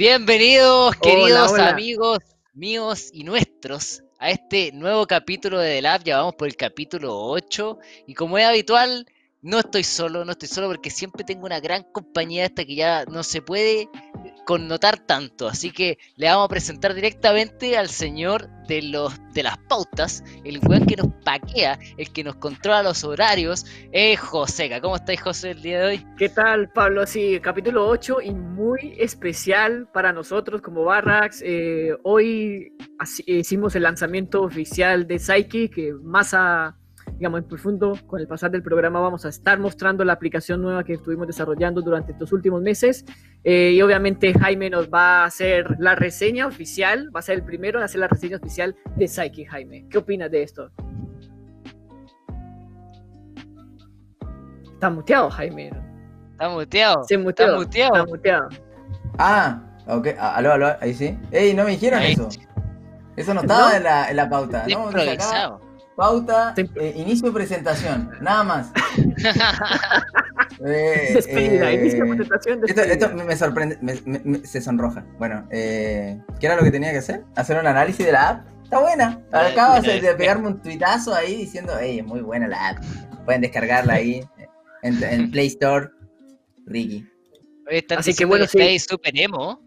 Bienvenidos, queridos amigos míos y nuestros, a este nuevo capítulo de The Lab. Ya vamos por el capítulo 8. Y como es habitual, no estoy solo, no estoy solo porque siempre tengo una gran compañía esta que ya no se puede connotar tanto. Así que le vamos a presentar directamente al señor de los de las pautas, el weón que nos paquea, el que nos controla los horarios, es Joseca. ¿Cómo estáis, José, el día de hoy? ¿Qué tal, Pablo? Sí, capítulo 8 y muy especial para nosotros como Barrax. Eh, hoy hicimos el lanzamiento oficial de Psyche, que más a digamos, en profundo, con el pasar del programa vamos a estar mostrando la aplicación nueva que estuvimos desarrollando durante estos últimos meses. Eh, y obviamente Jaime nos va a hacer la reseña oficial, va a ser el primero en hacer la reseña oficial de Psyche, Jaime. ¿Qué opinas de esto? Está muteado, Jaime. Está muteado. Se muteó. Está muteado. Está muteado. Ah, ok. Ah, aló, aló, ahí sí. Ey, no me dijeron eso. Eso no estaba En, la, en, la, pauta. ¿no? Improvisado. Pauta, eh, inicio presentación, nada más. eh, despedida, eh, inicio presentación. Esto, esto, me sorprende, me, se sonroja. Bueno, eh, ¿qué era lo que tenía que hacer? Hacer un análisis de la app. Está buena. Acabas de, de pegarme un tuitazo ahí diciendo, hey, es muy buena la app. Pueden descargarla ahí en, Play Store. Ricky. Así que bueno, sí. super emo.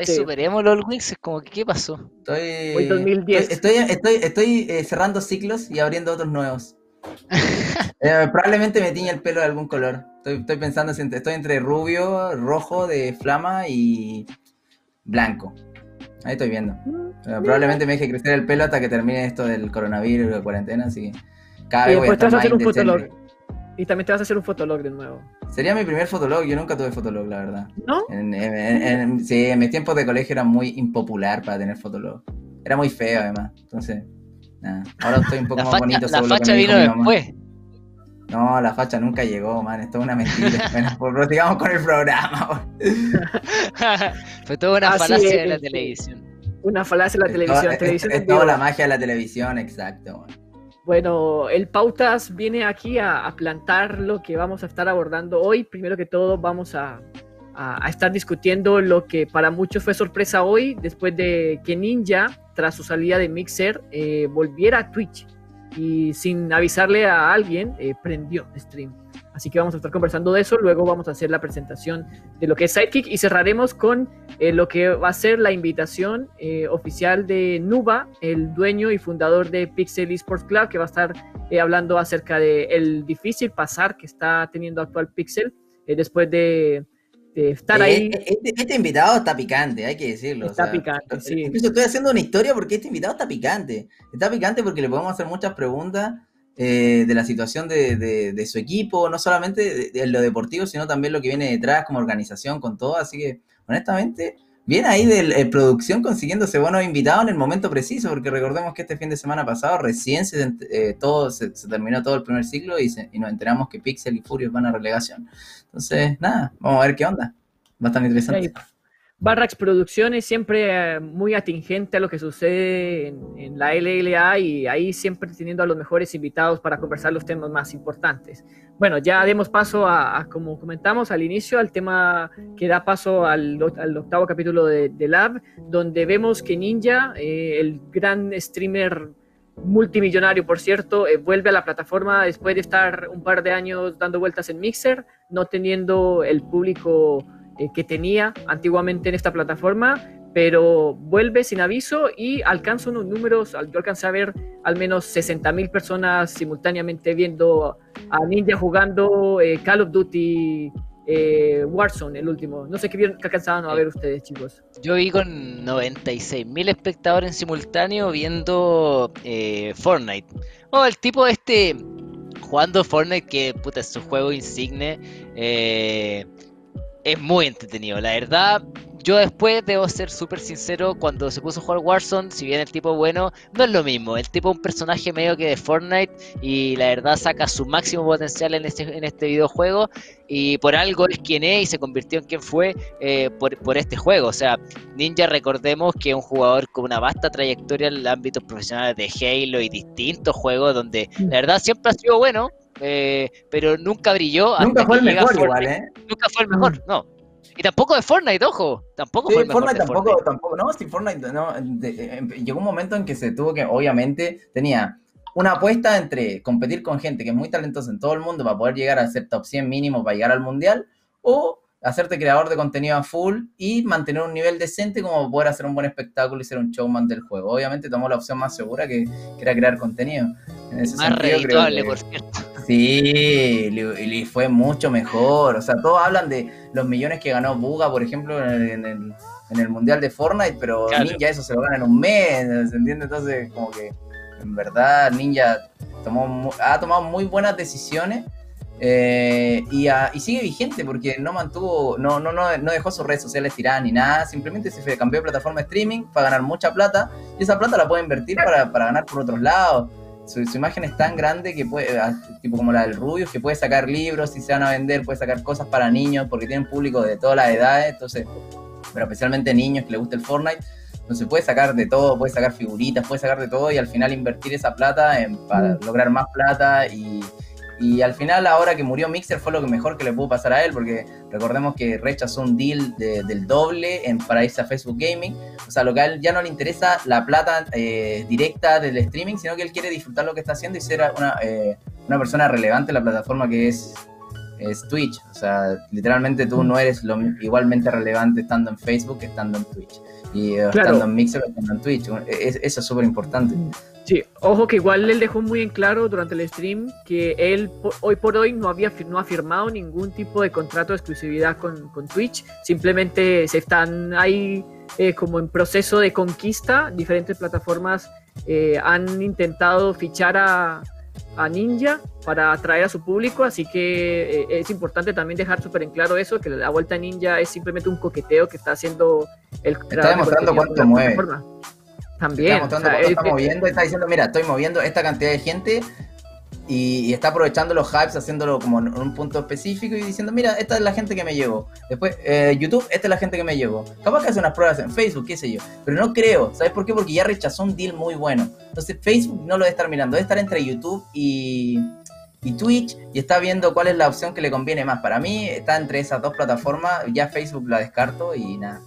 ¿Estáis superemos los Wings? Como que, ¿qué pasó? Estoy, 2010. Estoy, estoy, estoy eh, cerrando ciclos y abriendo otros nuevos. Eh, probablemente me tiñe el pelo de algún color. Estoy, estoy pensando, estoy entre rubio, rojo de flama y blanco. Ahí estoy viendo. Mm, eh, probablemente me deje crecer el pelo hasta que termine esto del coronavirus y la cuarentena, así que cada vez voy a estar más un y también te vas a hacer un fotolog de nuevo. Sería mi primer fotolog, yo nunca tuve fotolog, la verdad. ¿No? sí, en mis tiempos de colegio era muy impopular para tener fotolog. Era muy feo, además. Entonces, nada. Ahora estoy un poco más bonito. La facha vino después. No, la facha nunca llegó, man. Esto es una mentira. bueno, pues sigamos con el programa. Fue toda una falacia de la televisión. Una falacia de la televisión. Es, televisión es, toda la magia de la televisión, exacto. Man. Bueno, el Pautas viene aquí a, plantar lo que vamos a estar abordando hoy. Primero que todo, vamos a, estar discutiendo lo que para muchos fue sorpresa hoy, después de que Ninja, tras su salida de Mixer, eh, volviera a Twitch y sin avisarle a alguien, eh, prendió stream. Así que vamos a estar conversando de eso. Luego vamos a hacer la presentación de lo que es Sidekick y cerraremos con eh, lo que va a ser la invitación eh, oficial de Nuba, el dueño y fundador de Pixel Esports Club, que va a estar eh, hablando acerca del el difícil pasar que está teniendo actual Pixel después de, estar ahí. Este, este, invitado está picante, hay que decirlo. Está picante, sí. Incluso estoy haciendo una historia porque este invitado está picante. Está picante porque le podemos hacer muchas preguntas eh, de la situación de, su equipo, no solamente de, lo deportivo, sino también lo que viene detrás como organización con todo. Así que, honestamente, bien ahí de eh, producción consiguiéndose buenos invitados en el momento preciso, porque recordemos que este fin de semana pasado recién se, eh, todo, se, terminó todo el primer ciclo y, nos enteramos que Pixel y Furious van a relegación. Entonces, nada, vamos a ver qué onda. Va a estar interesante. Barrax Producciones siempre eh, muy atingente a lo que sucede en, la LLA y ahí siempre teniendo a los mejores invitados para conversar los temas más importantes. Bueno, ya demos paso a, como comentamos al inicio, al tema que da paso al, octavo capítulo de, Lab, donde vemos que Ninja, eh, el gran streamer multimillonario, por cierto, eh, vuelve a la plataforma después de estar un par de años dando vueltas en Mixer, no teniendo el público eh, que tenía antiguamente en esta plataforma, pero vuelve sin aviso y alcanza unos números, yo alcancé a ver al menos 60 mil personas simultáneamente viendo a Ninja jugando eh, Call of Duty eh, Warzone, el último. No sé qué, qué alcanzaban a ver ustedes, chicos. Yo vi con 96 mil espectadores en simultáneo viendo Fortnite. Oh, el tipo este jugando Fortnite, que puta es su juego insigne. Eh, es muy entretenido. La verdad, yo después debo ser súper sincero, cuando se puso a jugar Warzone, si bien el tipo bueno, no es lo mismo. El tipo es un personaje medio que de Fortnite y la verdad saca su máximo potencial en este, en este videojuego y por algo es quien es y se convirtió en quien fue eh, por, este juego. O sea, Ninja recordemos que es un jugador con una vasta trayectoria en el ámbito profesional de Halo y distintos juegos donde la verdad siempre ha sido bueno, eh, pero nunca brilló. Nunca fue el mejor igual, ¿eh? Nunca fue el mejor, no. Y tampoco de Fortnite, ojo. Tampoco Sí, fue el mejor Fortnite de tampoco, Fortnite. tampoco, no, sí, Fortnite, no, de- em- llegó un momento en que se tuvo que, obviamente, tenía una apuesta entre competir con gente que es muy talentosa en todo el mundo para poder llegar a ser top 100 mínimo para llegar al mundial, o hacerte creador de contenido a full y mantener un nivel decente como poder hacer un buen espectáculo y ser un showman del juego. Obviamente tomó la opción más segura que, que era crear contenido. En ese Más sentido, redituable, que- por cierto. Sí, le- y le fue mucho mejor. O sea, todos hablan de los millones que ganó Buga, por ejemplo, en el, en el- en el Mundial de Fortnite, pero Claro. Ninja eso se lo gana en un mes, ¿se entiende? Entonces, como que en verdad Ninja tomó, ha tomado muy buenas decisiones eh, y, a- y sigue vigente porque no mantuvo, no, no, no, no dejó sus redes sociales tiradas ni nada, simplemente se fue- cambió de plataforma de streaming para ganar mucha plata y esa plata la puede invertir para, para ganar por otros lados. Su, su imagen es tan grande que puede, ah, tipo como la del Rubius, que puede sacar libros y se van a vender, puede sacar cosas para niños porque tienen público de todas las edades, entonces, pero especialmente niños que les gusta el Fortnite. Entonces puede sacar de todo, puede sacar figuritas, puede sacar de todo y al final invertir esa plata en, para lograr más plata y, y al final ahora que murió Mixer fue lo que mejor que le pudo pasar a él porque recordemos que rechazó un deal de- del doble en, para irse a Facebook Gaming. O sea, lo que a él ya no le interesa la plata eh, directa del streaming, sino que él quiere disfrutar lo que está haciendo y ser una, eh, una persona relevante en la plataforma que es, es Twitch. O sea, literalmente tú no eres lo, igualmente relevante estando en Facebook que estando en Twitch. Y eh, Claro. estando en Mixer o estando en Twitch. Es- eso es súper importante. Sí, ojo que igual él dejó muy en claro durante el stream que él hoy por hoy no había no ha firmado ningún tipo de contrato de exclusividad con, con Twitch, simplemente se están ahí eh, como en proceso de conquista, diferentes plataformas eh, han intentado fichar a, a Ninja para atraer a su público, así que eh, es importante también dejar súper en claro eso, que la vuelta a Ninja es simplemente un coqueteo que está haciendo el de demostrando cuánto mueve. plataforma. También, Está mostrando o sea, cuánto él- está moviendo, está diciendo, mira, estoy moviendo esta cantidad de gente y, está aprovechando los hypes, haciéndolo como en un punto específico y diciendo, mira, esta es la gente que me llegó. Después, eh, YouTube, esta es la gente que me llegó. Capaz que hace unas pruebas en Facebook, qué sé yo. Pero no creo, ¿sabes por qué? Porque ya rechazó un deal muy bueno. Entonces Facebook no lo debe estar mirando, debe estar entre YouTube y, y Twitch y está viendo cuál es la opción que le conviene más. Para mí está entre esas dos plataformas, ya Facebook la descarto y nada.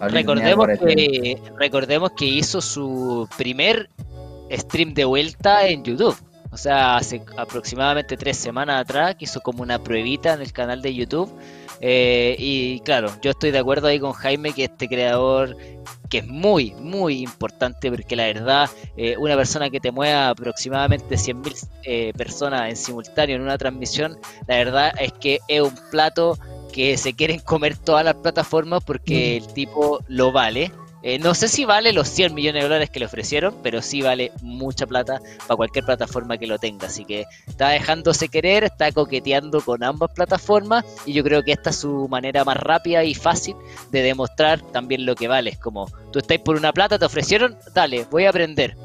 Recordemos que, recordemos que hizo su primer stream de vuelta en YouTube. O sea, hace aproximadamente tres semanas atrás, que hizo como una pruebita en el canal de YouTube. Eh, y claro, yo estoy de acuerdo ahí con Jaime que este creador, que es muy, muy importante, porque la verdad, eh, una persona que te mueva aproximadamente 100.000 eh, personas en simultáneo en una transmisión, la verdad es que es un plato que se quieren comer todas las plataformas porque el tipo lo vale. Eh, no sé si vale los 100 millones de dólares que le ofrecieron, pero sí vale mucha plata para cualquier plataforma que lo tenga. Así que está dejándose querer, está coqueteando con ambas plataformas y yo creo que esta es su manera más rápida y fácil de demostrar también lo que vale. Es como, tú estás por una plata, te ofrecieron, dale, voy a aprender.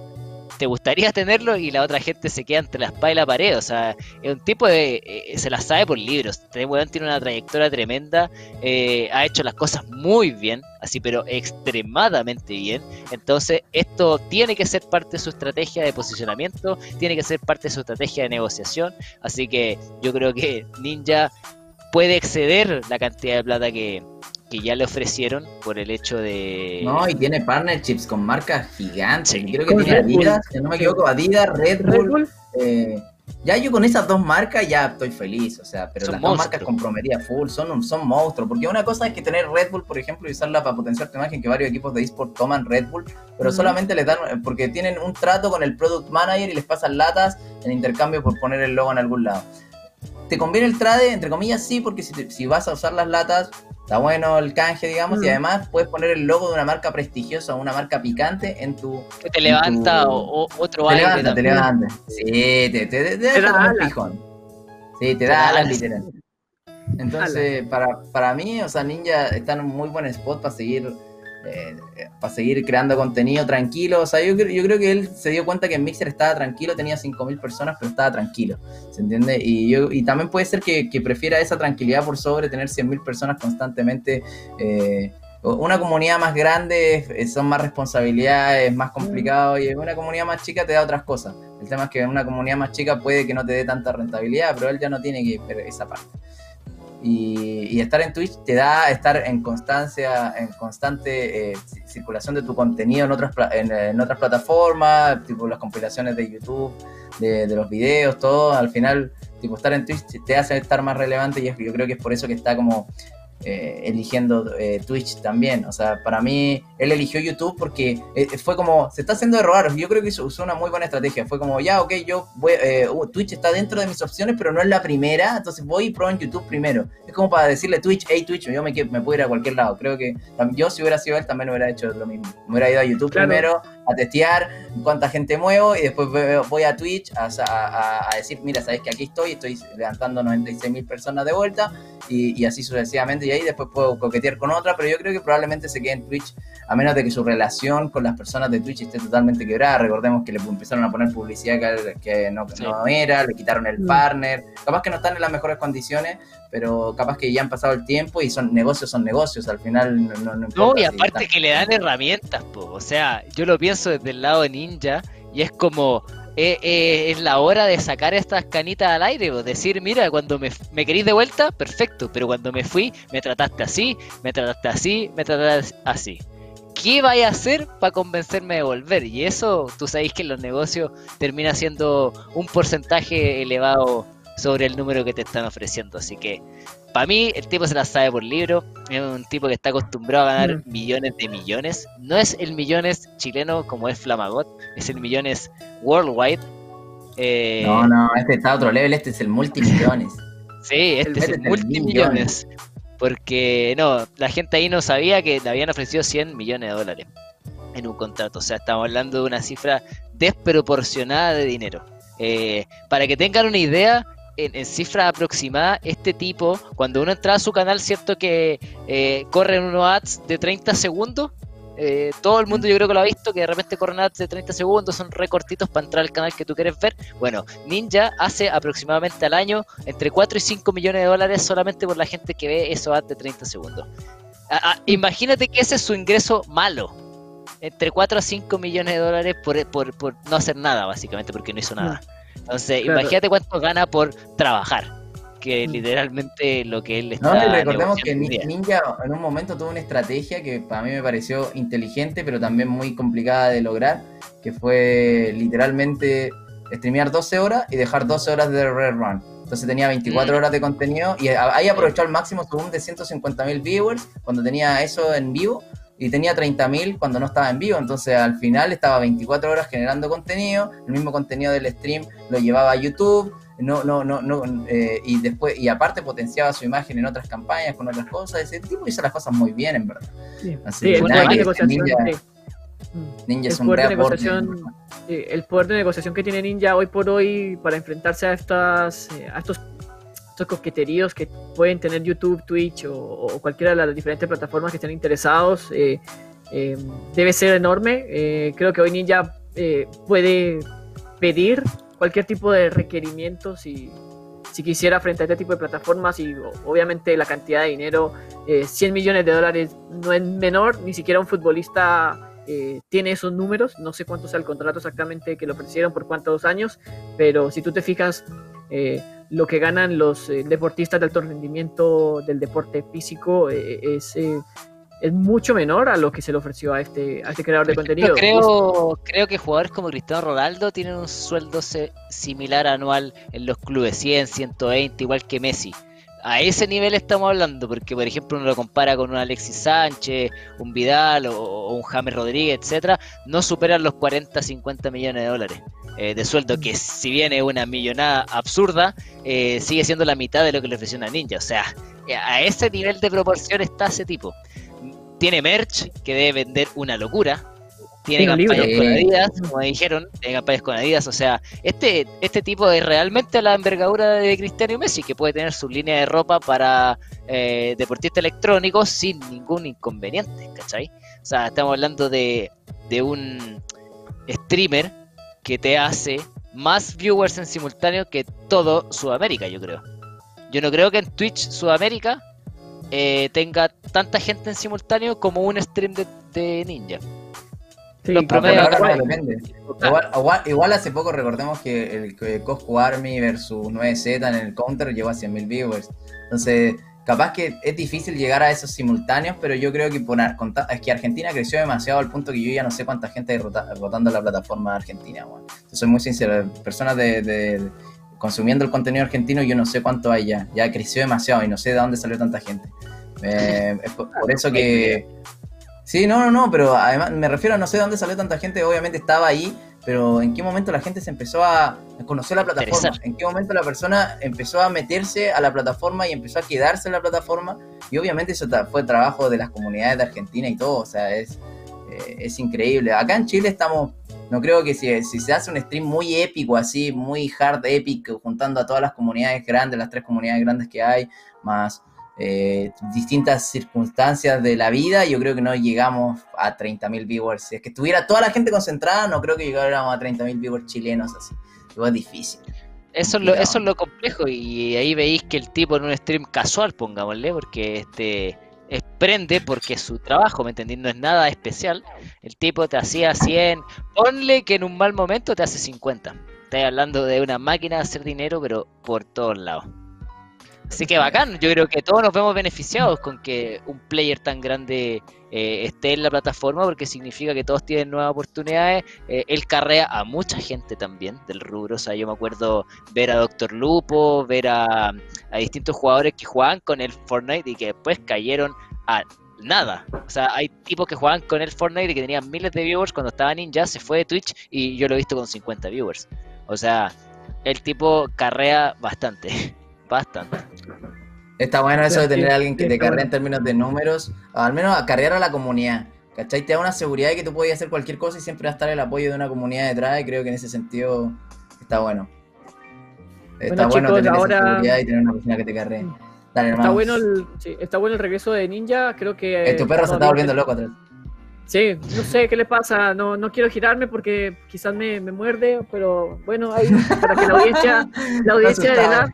¿Te gustaría tenerlo? Y la otra gente se queda entre la espada y la pared. O sea, es un tipo de... eh, se la sabe por libros. Este tiene una trayectoria tremenda. eh, ha hecho las cosas muy bien. Así, pero extremadamente bien. Entonces, esto tiene que ser parte de su estrategia de posicionamiento. Tiene que ser parte de su estrategia de negociación. Así que yo creo que Ninja puede exceder la cantidad de plata que, que ya le ofrecieron por el hecho de... No, y tiene partnerships con marcas gigantes. Sí. Creo que tiene Red Bull. Adidas, si no me equivoco, Adidas, Red Red Bull. Bull, eh, ya yo con esas dos marcas ya estoy feliz, o sea, pero Son las dos marcas comprometidas full, son, un- son monstruos. Porque una cosa es que tener Red Bull, por ejemplo, y usarla para potenciar tu imagen, que varios equipos de eSport toman Red Bull, pero solamente les dan, porque tienen un trato con el product manager y les pasan latas en intercambio por poner el logo en algún lado. ¿Te conviene el trade? Entre comillas, sí, porque si, te- si vas a usar las latas, está bueno el canje, digamos, y Mm. además puedes poner el logo de una marca prestigiosa, una marca picante en tu... que te levanta tu- o- o- otro Te aire levanta, te levanta. Sí, te, te, te, te deja da como un alas. pijón. Sí, te Te da da alas alas. literal. Entonces, para, para mí, o sea, Ninja está en un muy buen spot para seguir eh, para seguir creando contenido tranquilo. O sea, yo, yo creo que él se dio cuenta que en Mixer estaba tranquilo, tenía 5.000 personas, pero estaba tranquilo. ¿Se entiende? Y, yo, y también puede ser que, que prefiera esa tranquilidad por sobre tener 100.000 personas constantemente. eh, una comunidad más grande eh, son más responsabilidades, más complicado y una comunidad más chica te da otras cosas. El tema es que una comunidad más chica puede que no te dé tanta rentabilidad, pero él ya no tiene que ver esa parte. Y, estar en Twitch te da estar en constancia, en constante eh, circulación de tu contenido en otras, en, otras plataformas, tipo las compilaciones de YouTube, de, de, los videos, todo. Al final, tipo estar en Twitch te hace estar más relevante y yo creo que es por eso que está como eh, eligiendo eh, Twitch también. O sea, para mí, él eligió YouTube porque eh, fue como, se está haciendo de robar. Yo creo que usó una muy buena estrategia. Fue como, ya, ok, yo voy, uh, Twitch está dentro de mis opciones, pero no es la primera, entonces voy y pruebo en YouTube primero. Es como para decirle Twitch, hey Twitch, yo me, me puedo ir a cualquier lado. Creo que yo, si hubiera sido él, también hubiera hecho lo mismo. Me hubiera ido a YouTube primero a testear cuánta gente muevo y después voy a Twitch a, decir, mira, sabes que aquí estoy, estoy levantando 96 mil personas de vuelta y, así sucesivamente y ahí después puedo coquetear con otra, pero yo creo que probablemente se quede en Twitch a menos de que su relación con las personas de Twitch esté totalmente quebrada. Recordemos que le empezaron a poner publicidad que, no, no, era, le quitaron el mm. partner, capaz que no están en las mejores condiciones, pero capaz que ya han pasado el tiempo y son negocios, son negocios, al final no... No, no y aparte que le dan herramientas, o sea, yo lo pienso desde el lado Ninja y es como, eh, eh, es la hora de sacar estas canitas al aire, o decir, mira, cuando me, me de vuelta, perfecto, pero cuando me fui, me trataste así, me trataste así, me trataste así. ¿Qué vaya a hacer para convencerme de volver? Y eso, tú sabéis que en los negocios termina siendo un porcentaje elevado sobre el número que te están ofreciendo. Así que, para mí, el tipo se la sabe por libro. Es un tipo que está acostumbrado a ganar mm. millones de millones. No es el millones chileno como es Flamagot, es el millones worldwide. Eh, no, no, este está a otro level, este es el multimillones. sí, este es el multimillones. Porque no, la gente ahí no sabía que le habían ofrecido 100 millones de dólares en un contrato. O sea, estamos hablando de una cifra desproporcionada de dinero. Eh, para que tengan una idea, en, cifra aproximada, este tipo, cuando uno entra a su canal, cierto que eh, corren unos ads de 30 segundos. Eh, todo el mundo yo creo que lo ha visto, que de repente corren ads de 30 segundos, son recortitos para entrar al canal que tú quieres ver. Bueno, Ninja hace aproximadamente al año entre 4 y 5 millones de dólares solamente por la gente que ve esos ads de 30 segundos. imagínate que ese es su ingreso malo. Entre 4 a 5 millones de dólares por, por, por no hacer nada, básicamente, porque no hizo nada. Entonces, imagínate cuánto gana por trabajar, que mm. literalmente lo que él está. No, recordemos que Ninja en un momento tuvo una estrategia que para mí me pareció inteligente, pero también muy complicada de lograr, que fue literalmente streamear 12 horas y dejar 12 horas de Red Run. Entonces tenía 24 mm. horas de contenido y ahí aprovechó al máximo su boom de 150.000 viewers cuando tenía eso en vivo y tenía 30.000 cuando no estaba en vivo, entonces al final estaba 24 horas generando contenido, el mismo contenido del stream lo llevaba a YouTube, no, no, no, no, eh, y después, y aparte potenciaba su imagen en otras campañas, con otras cosas, ese tipo hizo las cosas muy bien, en verdad. Sí, Así el poder de negociación, Ninja, es un poder de negociación, el poder de negociación que tiene Ninja hoy por hoy para enfrentarse a estas, eh, a estos coqueteríos que pueden tener YouTube, Twitch o, cualquiera de las diferentes plataformas que estén interesados eh, eh, debe ser enorme. Eh, creo que hoy Ninja puede pedir cualquier tipo de requerimiento si, si quisiera frente a este tipo de plataformas y obviamente la cantidad de dinero, 100 millones de dólares no es menor, ni siquiera un futbolista tiene esos números, no sé cuánto sea el contrato exactamente que le ofrecieron por cuántos años, pero si tú te fijas, lo que ganan los eh, deportistas de alto rendimiento del deporte físico eh, es, eh, es mucho menor a lo que se le ofreció a este, a este creador de contenido. Creo, creo que jugadores como Cristiano Ronaldo tienen un sueldo similar anual en los clubes, 100, 120, igual que Messi. A ese nivel estamos hablando, porque por ejemplo uno lo compara con un Alexis Sánchez, un Vidal o, un James Rodríguez, etcétera, no superan los 40, 50 millones de dólares. Eh, de sueldo, que si bien es una millonada absurda, eh, sigue siendo la mitad de lo que le ofreció una ninja. O sea, a ese nivel de proporción está ese tipo. Tiene merch que debe vender una locura. Tiene campañas con Adidas, como dijeron, tiene campañas con Adidas. O sea, este, este tipo es realmente la envergadura de Cristiano Messi, que puede tener su línea de ropa para deportistas electrónicos sin ningún inconveniente, ¿cachai? O sea, estamos hablando de, de un streamer que te hace más viewers en simultáneo que todo Sudamérica, yo creo. Yo no creo que en Twitch Sudamérica eh, tenga tanta gente en simultáneo como un stream de, Ninja. Igual, hace poco recordemos que el, Cosco Army versus 9Z en el counter llegó a 100.000 viewers. Entonces, capaz que es difícil llegar a esos simultáneos, pero yo creo que por, es que Argentina creció demasiado al punto que yo ya no sé cuánta gente hay rotando la plataforma argentina. Bueno. Soy muy sincero, personas de, consumiendo el contenido argentino, yo no sé cuánto hay ya. Ya creció demasiado y no sé de dónde salió tanta gente. Eh, es por, eso que... Sí, no, no, no, pero además me refiero a no sé de dónde salió tanta gente, obviamente estaba ahí, pero ¿en qué momento la gente se empezó a conocer la plataforma? ¿En qué momento la persona empezó a meterse a la plataforma y empezó a quedarse en la plataforma? Y obviamente eso fue trabajo de las comunidades de Argentina y todo, o sea, es, eh, es increíble. Acá en Chile estamos, no creo que si, si se hace un stream muy épico así, muy hard epic, juntando a todas las comunidades grandes, las tres comunidades grandes que hay, más eh, distintas circunstancias de la vida, yo creo que no llegamos a 30.000 viewers. Si es que estuviera toda la gente concentrada, no creo que llegáramos a 30.000 viewers chilenos así. Es difícil. Eso es, lo, eso es lo complejo y ahí veis que el tipo en un stream casual, pongámosle, porque este es prende porque su trabajo, ¿me entendí? No es nada especial. El tipo te hacía 100, ponle que en un mal momento te hace 50. Estás hablando de una máquina de hacer dinero, pero por todos lados. Así que bacán, yo creo que todos nos vemos beneficiados con que un player tan grande eh, esté en la plataforma porque significa que todos tienen nuevas oportunidades. Eh, él carrea a mucha gente también del rubro. O sea, yo me acuerdo ver a Doctor Lupo, ver a, a distintos jugadores que jugaban con el Fortnite y que después cayeron a nada. O sea, hay tipos que jugaban con el Fortnite y que tenían miles de viewers cuando estaba Ninja, se fue de Twitch y yo lo he visto con 50 viewers. O sea, el tipo carrea bastante. Bastante. Está bueno eso de tener a alguien que te cargue en términos de números, al menos a cargar a la comunidad. ¿Cachai? Te da una seguridad de que tú puedes hacer cualquier cosa y siempre va a estar el apoyo de una comunidad detrás y creo que en ese sentido está bueno. Está bueno, tener esa seguridad y tener una persona que te cargue. Dale, está, bueno el, está bueno el regreso de Ninja, creo que... Eh, tu perro se está volviendo loco atrás. Sí, no sé qué le pasa, no, no quiero girarme porque quizás me, me muerde, pero bueno, ahí para que la audiencia, la audiencia de la,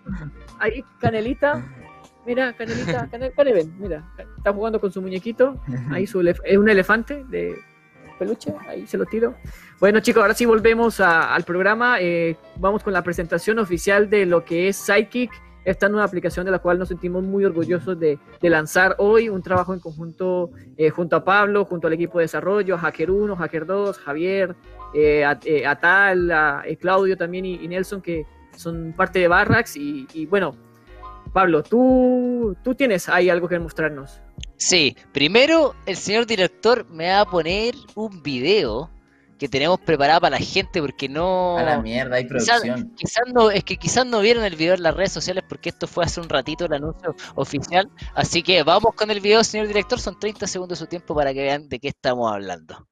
ahí, Canelita. Mira, Canelita, Canel, mira, está jugando con su muñequito. Ahí su es un elefante de peluche, ahí se lo tiro. Bueno, chicos, ahora sí volvemos al programa. Eh, vamos con la presentación oficial de lo que es Psychic, esta nueva aplicación de la cual nos sentimos muy orgullosos de, lanzar hoy. Un trabajo en conjunto eh, junto a Pablo, junto al equipo de desarrollo, a Hacker 1, Hacker 2, Javier, eh, a, Tal, a, Claudio también y Nelson, que son parte de Barracks y, bueno, Pablo, tú, tú tienes ahí algo que mostrarnos. Sí, primero el señor director me va a poner un video que tenemos preparado para la gente porque no... A la mierda, hay producción. Quizás, no, es que quizás no vieron el video en las redes sociales porque esto fue hace un ratito el anuncio oficial. Así que vamos con el video, señor director. Son 30 segundos de su tiempo para que vean de qué estamos hablando.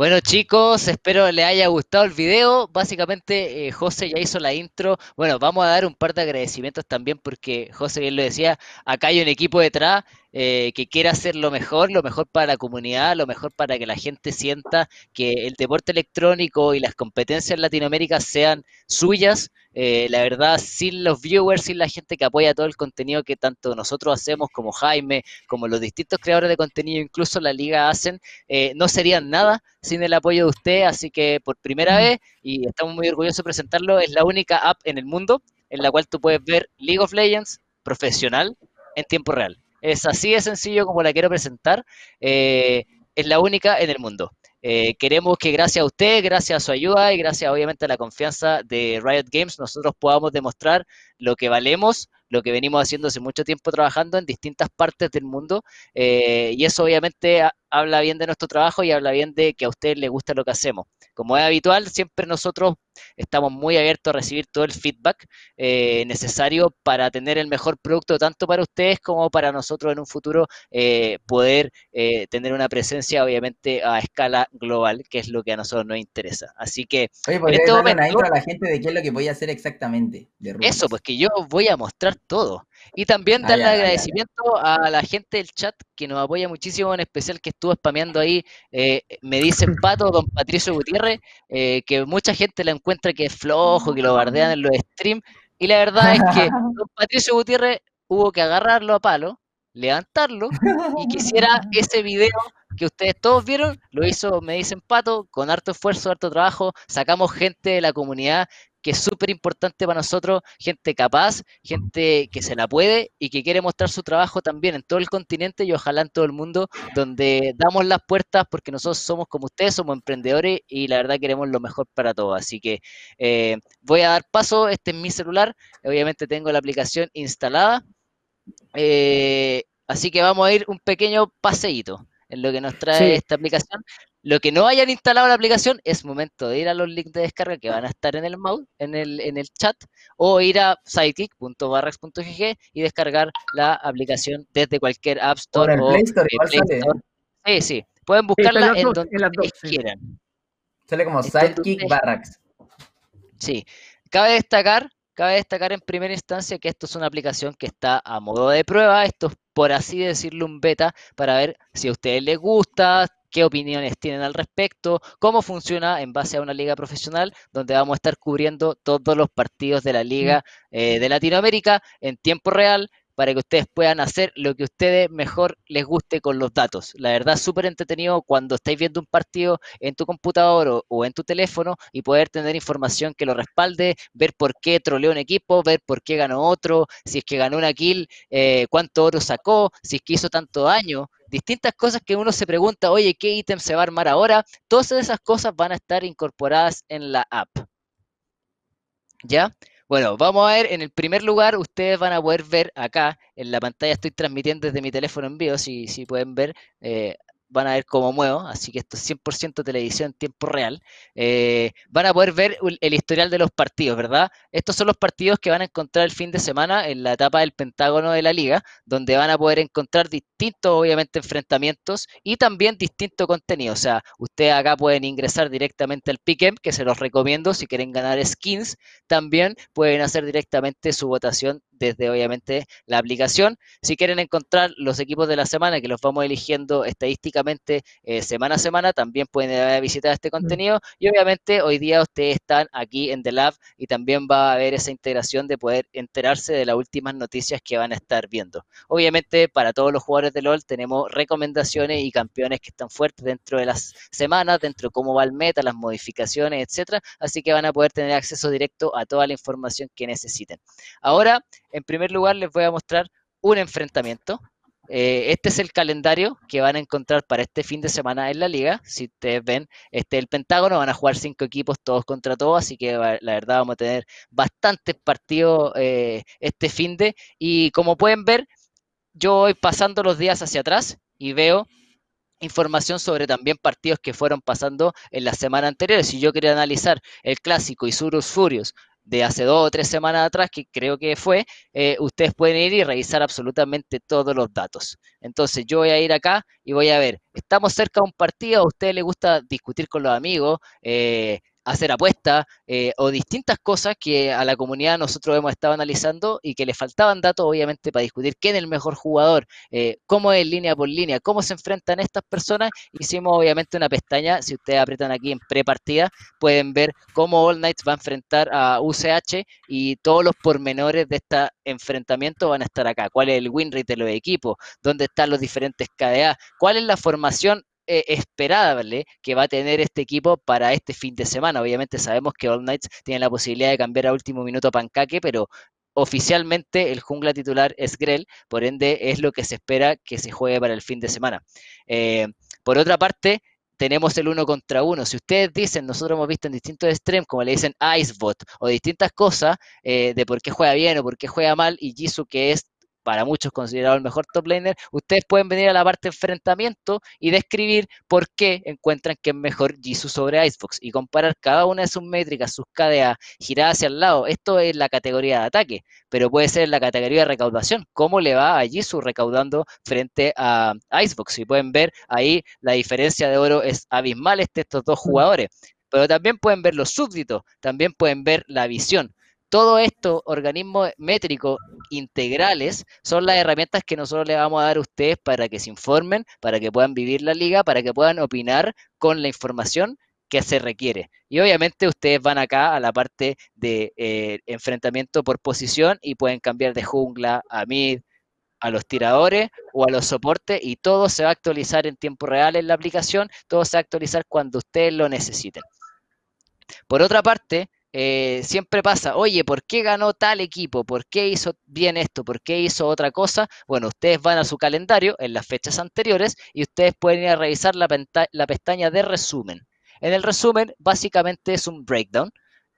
Bueno chicos, espero les haya gustado el video. Básicamente eh, José ya hizo la intro. Bueno, vamos a dar un par de agradecimientos también porque José bien lo decía, acá hay un equipo detrás eh, que quiere hacer lo mejor, lo mejor para la comunidad, lo mejor para que la gente sienta que el deporte electrónico y las competencias en Latinoamérica sean suyas. Eh, la verdad, sin los viewers, sin la gente que apoya todo el contenido que tanto nosotros hacemos, como Jaime, como los distintos creadores de contenido, incluso la liga hacen, eh, no serían nada sin el apoyo de usted. Así que por primera vez, y estamos muy orgullosos de presentarlo, es la única app en el mundo en la cual tú puedes ver League of Legends profesional en tiempo real. Es así de sencillo como la quiero presentar. Eh, es la única en el mundo. Eh, queremos que gracias a usted, gracias a su ayuda y gracias obviamente a la confianza de Riot Games, nosotros podamos demostrar lo que valemos lo que venimos haciendo hace mucho tiempo trabajando en distintas partes del mundo eh, y eso obviamente habla bien de nuestro trabajo y habla bien de que a ustedes les gusta lo que hacemos. Como es habitual, siempre nosotros estamos muy abiertos a recibir todo el feedback eh, necesario para tener el mejor producto tanto para ustedes como para nosotros en un futuro eh, poder eh, tener una presencia obviamente a escala global, que es lo que a nosotros nos interesa. Así que Oye, en este momento, a la gente de qué es lo que voy a hacer exactamente. eso, pues que yo voy a mostrar todo. Y también darle agradecimiento a la gente del chat que nos apoya muchísimo, en especial que estuvo spameando ahí, eh, me dicen Pato, don Patricio Gutiérrez, eh, que mucha gente la encuentra que es flojo, que lo bardean en los streams, y la verdad es que don Patricio Gutiérrez hubo que agarrarlo a palo, levantarlo, y quisiera ese video que ustedes todos vieron, lo hizo, me dicen Pato, con harto esfuerzo, harto trabajo, sacamos gente de la comunidad que es súper importante para nosotros, gente capaz, gente que se la puede y que quiere mostrar su trabajo también en todo el continente y ojalá en todo el mundo, donde damos las puertas porque nosotros somos como ustedes, somos emprendedores y la verdad queremos lo mejor para todos. Así que eh, voy a dar paso, este es mi celular, obviamente tengo la aplicación instalada, eh, así que vamos a ir un pequeño paseíto en lo que nos trae esta aplicación. Lo que no hayan instalado la aplicación es momento de ir a los links de descarga que van a estar en el mouse, en el, en el chat, o ir a sidekick.barrax.gg y descargar la aplicación desde cualquier App Store o, Play Store. Sí, sí. Pueden buscarla en, donde quieran. Sale como Sidekick Barracks. Sí. Cabe destacar, cabe destacar en primera instancia que esto es una aplicación que está a modo de prueba. Esto es, por así decirlo, un beta para ver si a ustedes les gusta, qué opiniones tienen al respecto, cómo funciona en base a una liga profesional, donde vamos a estar cubriendo todos los partidos de la liga eh, de Latinoamérica en tiempo real para que ustedes puedan hacer lo que a ustedes mejor les guste con los datos. La verdad, súper entretenido cuando estáis viendo un partido en tu computador o, en tu teléfono y poder tener información que lo respalde, ver por qué troleó un equipo, ver por qué ganó otro, si es que ganó una kill, eh, cuánto oro sacó, si es que hizo tanto daño distintas cosas que uno se pregunta, oye, ¿qué ítem se va a armar ahora? Todas esas cosas van a estar incorporadas en la app. ¿Ya? Bueno, vamos a ver, en el primer lugar, ustedes van a poder ver acá, en la pantalla estoy transmitiendo desde mi teléfono en vivo, si, si pueden ver, eh, van a ver cómo muevo, así que esto es 100% televisión en tiempo real. Eh, van a poder ver el historial de los partidos, ¿verdad? Estos son los partidos que van a encontrar el fin de semana en la etapa del Pentágono de la Liga, donde van a poder encontrar distintos, obviamente, enfrentamientos y también distinto contenido. O sea, ustedes acá pueden ingresar directamente al Pick'em, que se los recomiendo si quieren ganar skins. También pueden hacer directamente su votación desde obviamente la aplicación. Si quieren encontrar los equipos de la semana, que los vamos eligiendo estadísticamente eh, semana a semana, también pueden visitar este contenido. Y obviamente hoy día ustedes están aquí en The Lab y también va a haber esa integración de poder enterarse de las últimas noticias que van a estar viendo. Obviamente para todos los jugadores de LOL tenemos recomendaciones y campeones que están fuertes dentro de las semanas, dentro de cómo va el meta, las modificaciones, etcétera. Así que van a poder tener acceso directo a toda la información que necesiten. Ahora, en primer lugar, les voy a mostrar un enfrentamiento. Eh, este es el calendario que van a encontrar para este fin de semana en la liga. Si ustedes ven, este es el Pentágono, van a jugar cinco equipos todos contra todos, así que la verdad vamos a tener bastantes partidos eh, este fin de. Y como pueden ver, yo voy pasando los días hacia atrás y veo información sobre también partidos que fueron pasando en la semana anterior. Si yo quería analizar el clásico Isurus Furious de hace dos o tres semanas atrás, que creo que fue, eh, ustedes pueden ir y revisar absolutamente todos los datos. Entonces yo voy a ir acá y voy a ver, estamos cerca de un partido, a ustedes les gusta discutir con los amigos, eh, hacer apuestas eh, o distintas cosas que a la comunidad nosotros hemos estado analizando y que le faltaban datos obviamente para discutir quién es el mejor jugador, eh, cómo es línea por línea, cómo se enfrentan estas personas. Hicimos obviamente una pestaña, si ustedes apretan aquí en prepartida, pueden ver cómo All Knights va a enfrentar a UCH y todos los pormenores de este enfrentamiento van a estar acá. ¿Cuál es el win rate de los equipos? ¿Dónde están los diferentes KDA? ¿Cuál es la formación eh, esperable que va a tener este equipo para este fin de semana. Obviamente sabemos que All Knights tiene la posibilidad de cambiar a último minuto a Pancaque, pero oficialmente el jungla titular es Grell, por ende es lo que se espera que se juegue para el fin de semana. Eh, por otra parte, tenemos el uno contra uno. Si ustedes dicen, nosotros hemos visto en distintos streams, como le dicen Icebot, o distintas cosas eh, de por qué juega bien o por qué juega mal, y Jisoo, que es para muchos considerado el mejor top laner, ustedes pueden venir a la parte de enfrentamiento y describir por qué encuentran que es mejor Jisoo sobre Icebox y comparar cada una de sus métricas, sus KDA, girar hacia el lado. Esto es la categoría de ataque, pero puede ser la categoría de recaudación. ¿Cómo le va a Jisoo recaudando frente a Icebox? Si pueden ver ahí, la diferencia de oro es abismal entre estos dos jugadores. Pero también pueden ver los súbditos, también pueden ver la visión. Todo estos organismos métricos integrales son las herramientas que nosotros le vamos a dar a ustedes para que se informen, para que puedan vivir la liga, para que puedan opinar con la información que se requiere. Y obviamente ustedes van acá a la parte de eh, enfrentamiento por posición y pueden cambiar de jungla a mid, a los tiradores o a los soportes y todo se va a actualizar en tiempo real en la aplicación, todo se va a actualizar cuando ustedes lo necesiten. Por otra parte, eh, siempre pasa, oye, ¿por qué ganó tal equipo? ¿Por qué hizo bien esto? ¿Por qué hizo otra cosa? Bueno, ustedes van a su calendario en las fechas anteriores y ustedes pueden ir a revisar la, pestaña de resumen. En el resumen, básicamente es un breakdown.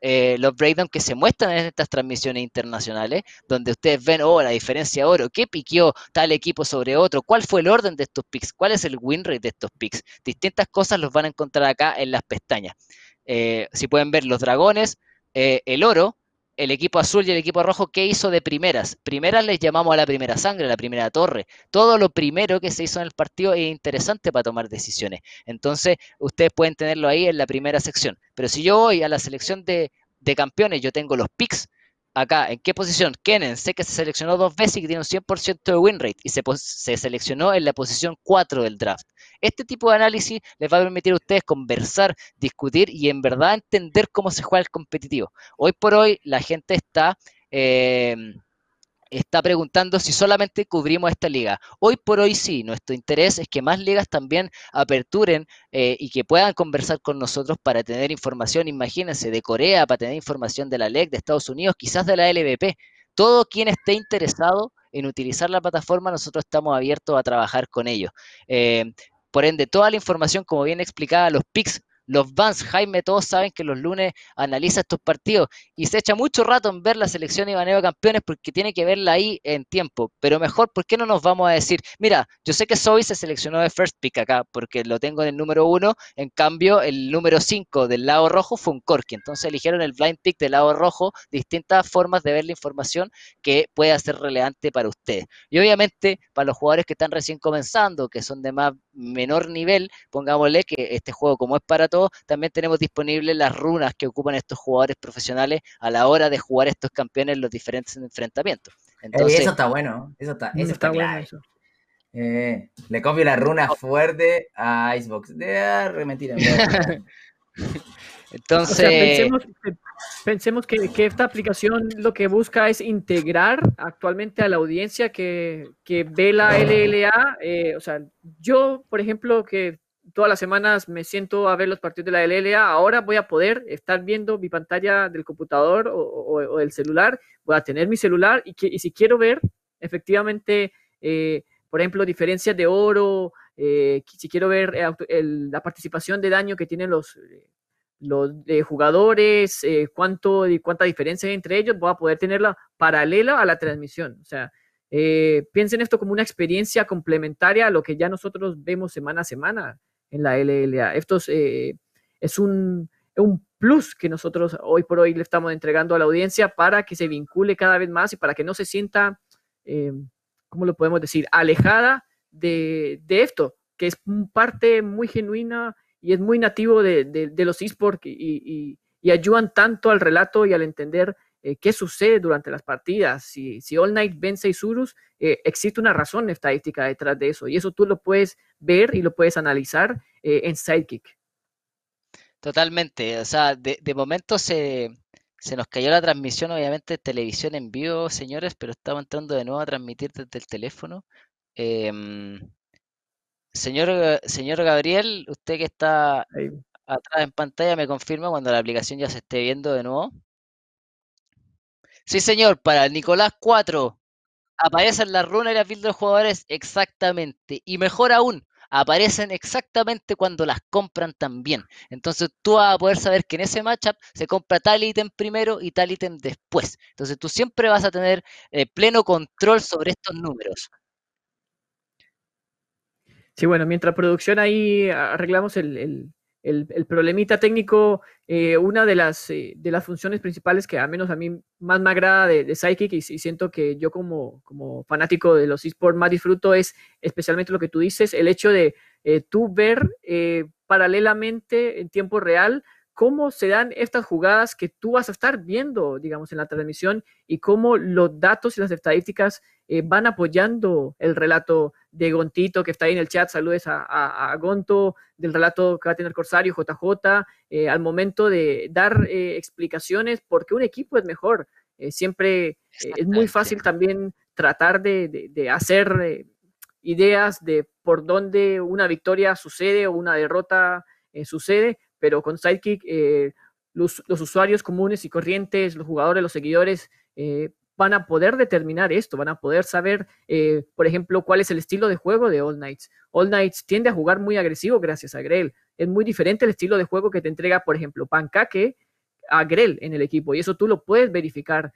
Eh, los breakdowns que se muestran en estas transmisiones internacionales, donde ustedes ven, oh, la diferencia de oro, qué piqueó tal equipo sobre otro, cuál fue el orden de estos picks, cuál es el win rate de estos picks. Distintas cosas los van a encontrar acá en las pestañas. Eh, si pueden ver los dragones, eh, el oro, el equipo azul y el equipo rojo, ¿qué hizo de primeras? Primeras les llamamos a la primera sangre, a la primera torre. Todo lo primero que se hizo en el partido es interesante para tomar decisiones. Entonces, ustedes pueden tenerlo ahí en la primera sección. Pero si yo voy a la selección de, de campeones, yo tengo los picks acá, ¿en qué posición? Kennen, sé que se seleccionó dos veces y que tiene un 100% de win rate y se, se, seleccionó en la posición 4 del draft. Este tipo de análisis les va a permitir a ustedes conversar, discutir y en verdad entender cómo se juega el competitivo. Hoy por hoy la gente está... Eh, está preguntando si solamente cubrimos esta liga. Hoy por hoy sí, nuestro interés es que más ligas también aperturen eh, y que puedan conversar con nosotros para tener información, imagínense, de Corea, para tener información de la LEC, de Estados Unidos, quizás de la LVP. Todo quien esté interesado en utilizar la plataforma, nosotros estamos abiertos a trabajar con ellos. Eh, por ende, toda la información, como bien explicada, los PICs los Vans, Jaime, todos saben que los lunes analiza estos partidos y se echa mucho rato en ver la selección Ibaneo de campeones porque tiene que verla ahí en tiempo. Pero mejor, ¿por qué no nos vamos a decir? Mira, yo sé que Soy se seleccionó de first pick acá porque lo tengo en el número uno, en cambio el número 5 del lado rojo fue un Corky. Entonces eligieron el blind pick del lado rojo, distintas formas de ver la información que pueda ser relevante para ustedes. Y obviamente, para los jugadores que están recién comenzando, que son de más menor nivel, pongámosle que este juego como es para todos, también tenemos disponibles las runas que ocupan estos jugadores profesionales a la hora de jugar estos campeones en los diferentes enfrentamientos. Entonces, eso está bueno, eso está, eso está, bueno eso. Eh, le copio la runa oh. fuerte a Icebox. De ah, mentira. Entonces. pensemos, que, esta aplicación lo que busca es integrar actualmente a la audiencia que, ve la LLA. Eh, o sea, yo, por ejemplo, que todas las semanas me siento a ver los partidos de la LLA, ahora voy a poder estar viendo mi pantalla del computador o, del celular, voy a tener mi celular y, si quiero ver efectivamente, eh, por ejemplo, diferencias de oro, eh, si quiero ver la participación de daño que tienen los, jugadores, eh, cuánto y cuánta diferencia hay entre ellos, voy a poder tenerla paralela a la transmisión. O sea, eh, piensen esto como una experiencia complementaria a lo que ya nosotros vemos semana a semana en la LLA. Esto es, eh, un, un, plus que nosotros hoy por hoy le estamos entregando a la audiencia para que se vincule cada vez más y para que no se sienta, ¿cómo lo podemos decir?, alejada de, de esto, que es parte muy genuina y es muy nativo de, los esports y, ayudan tanto al relato y al entender eh, qué sucede durante las partidas. Si, si All Night vence y Surus, eh, existe una razón estadística detrás de eso y eso tú lo puedes ver y lo puedes analizar eh, en Sidekick. Totalmente, o sea, de, momento se, se nos cayó la transmisión, obviamente, televisión en vivo, señores, pero estamos entrando de nuevo a transmitir desde el teléfono. Em, Señor, señor Gabriel, usted que está atrás en pantalla, ¿me confirma cuando la aplicación ya se esté viendo de nuevo? Sí, señor, para Nicolás 4 aparecen las runas y las builds de los jugadores exactamente. Y mejor aún, aparecen exactamente cuando las compran también. Entonces tú vas a poder saber que en ese matchup se compra tal ítem primero y tal ítem después. Entonces tú siempre vas a tener eh, pleno control sobre estos números. Sí, bueno, mientras producción ahí arreglamos el, problemita técnico, eh, una de las, eh, de las funciones principales que al menos a mí más me agrada de, de Psychic y, siento que yo como, como fanático de los esports más disfruto es especialmente lo que tú dices, el hecho de eh, tú ver paralelamente en tiempo real cómo se dan estas jugadas que tú vas a estar viendo, digamos, en la transmisión y cómo los datos y las estadísticas eh, van apoyando el relato de Gontito, que está ahí en el chat, saludes a, Gonto, del relato que va a tener Corsario, JJ, eh, al momento de dar eh, explicaciones porque un equipo es mejor. siempre es muy fácil también tratar de, de hacer ideas de por dónde una victoria sucede o una derrota sucede, pero con Sidekick eh, los, usuarios comunes y corrientes, los jugadores, los seguidores, eh, van a poder determinar esto, van a poder saber, eh, por ejemplo, cuál es el estilo de juego de All Knights. All Knights tiende a jugar muy agresivo gracias a Grell. Es muy diferente el estilo de juego que te entrega, por ejemplo, Pancake a Grell en el equipo, y eso tú lo puedes verificar.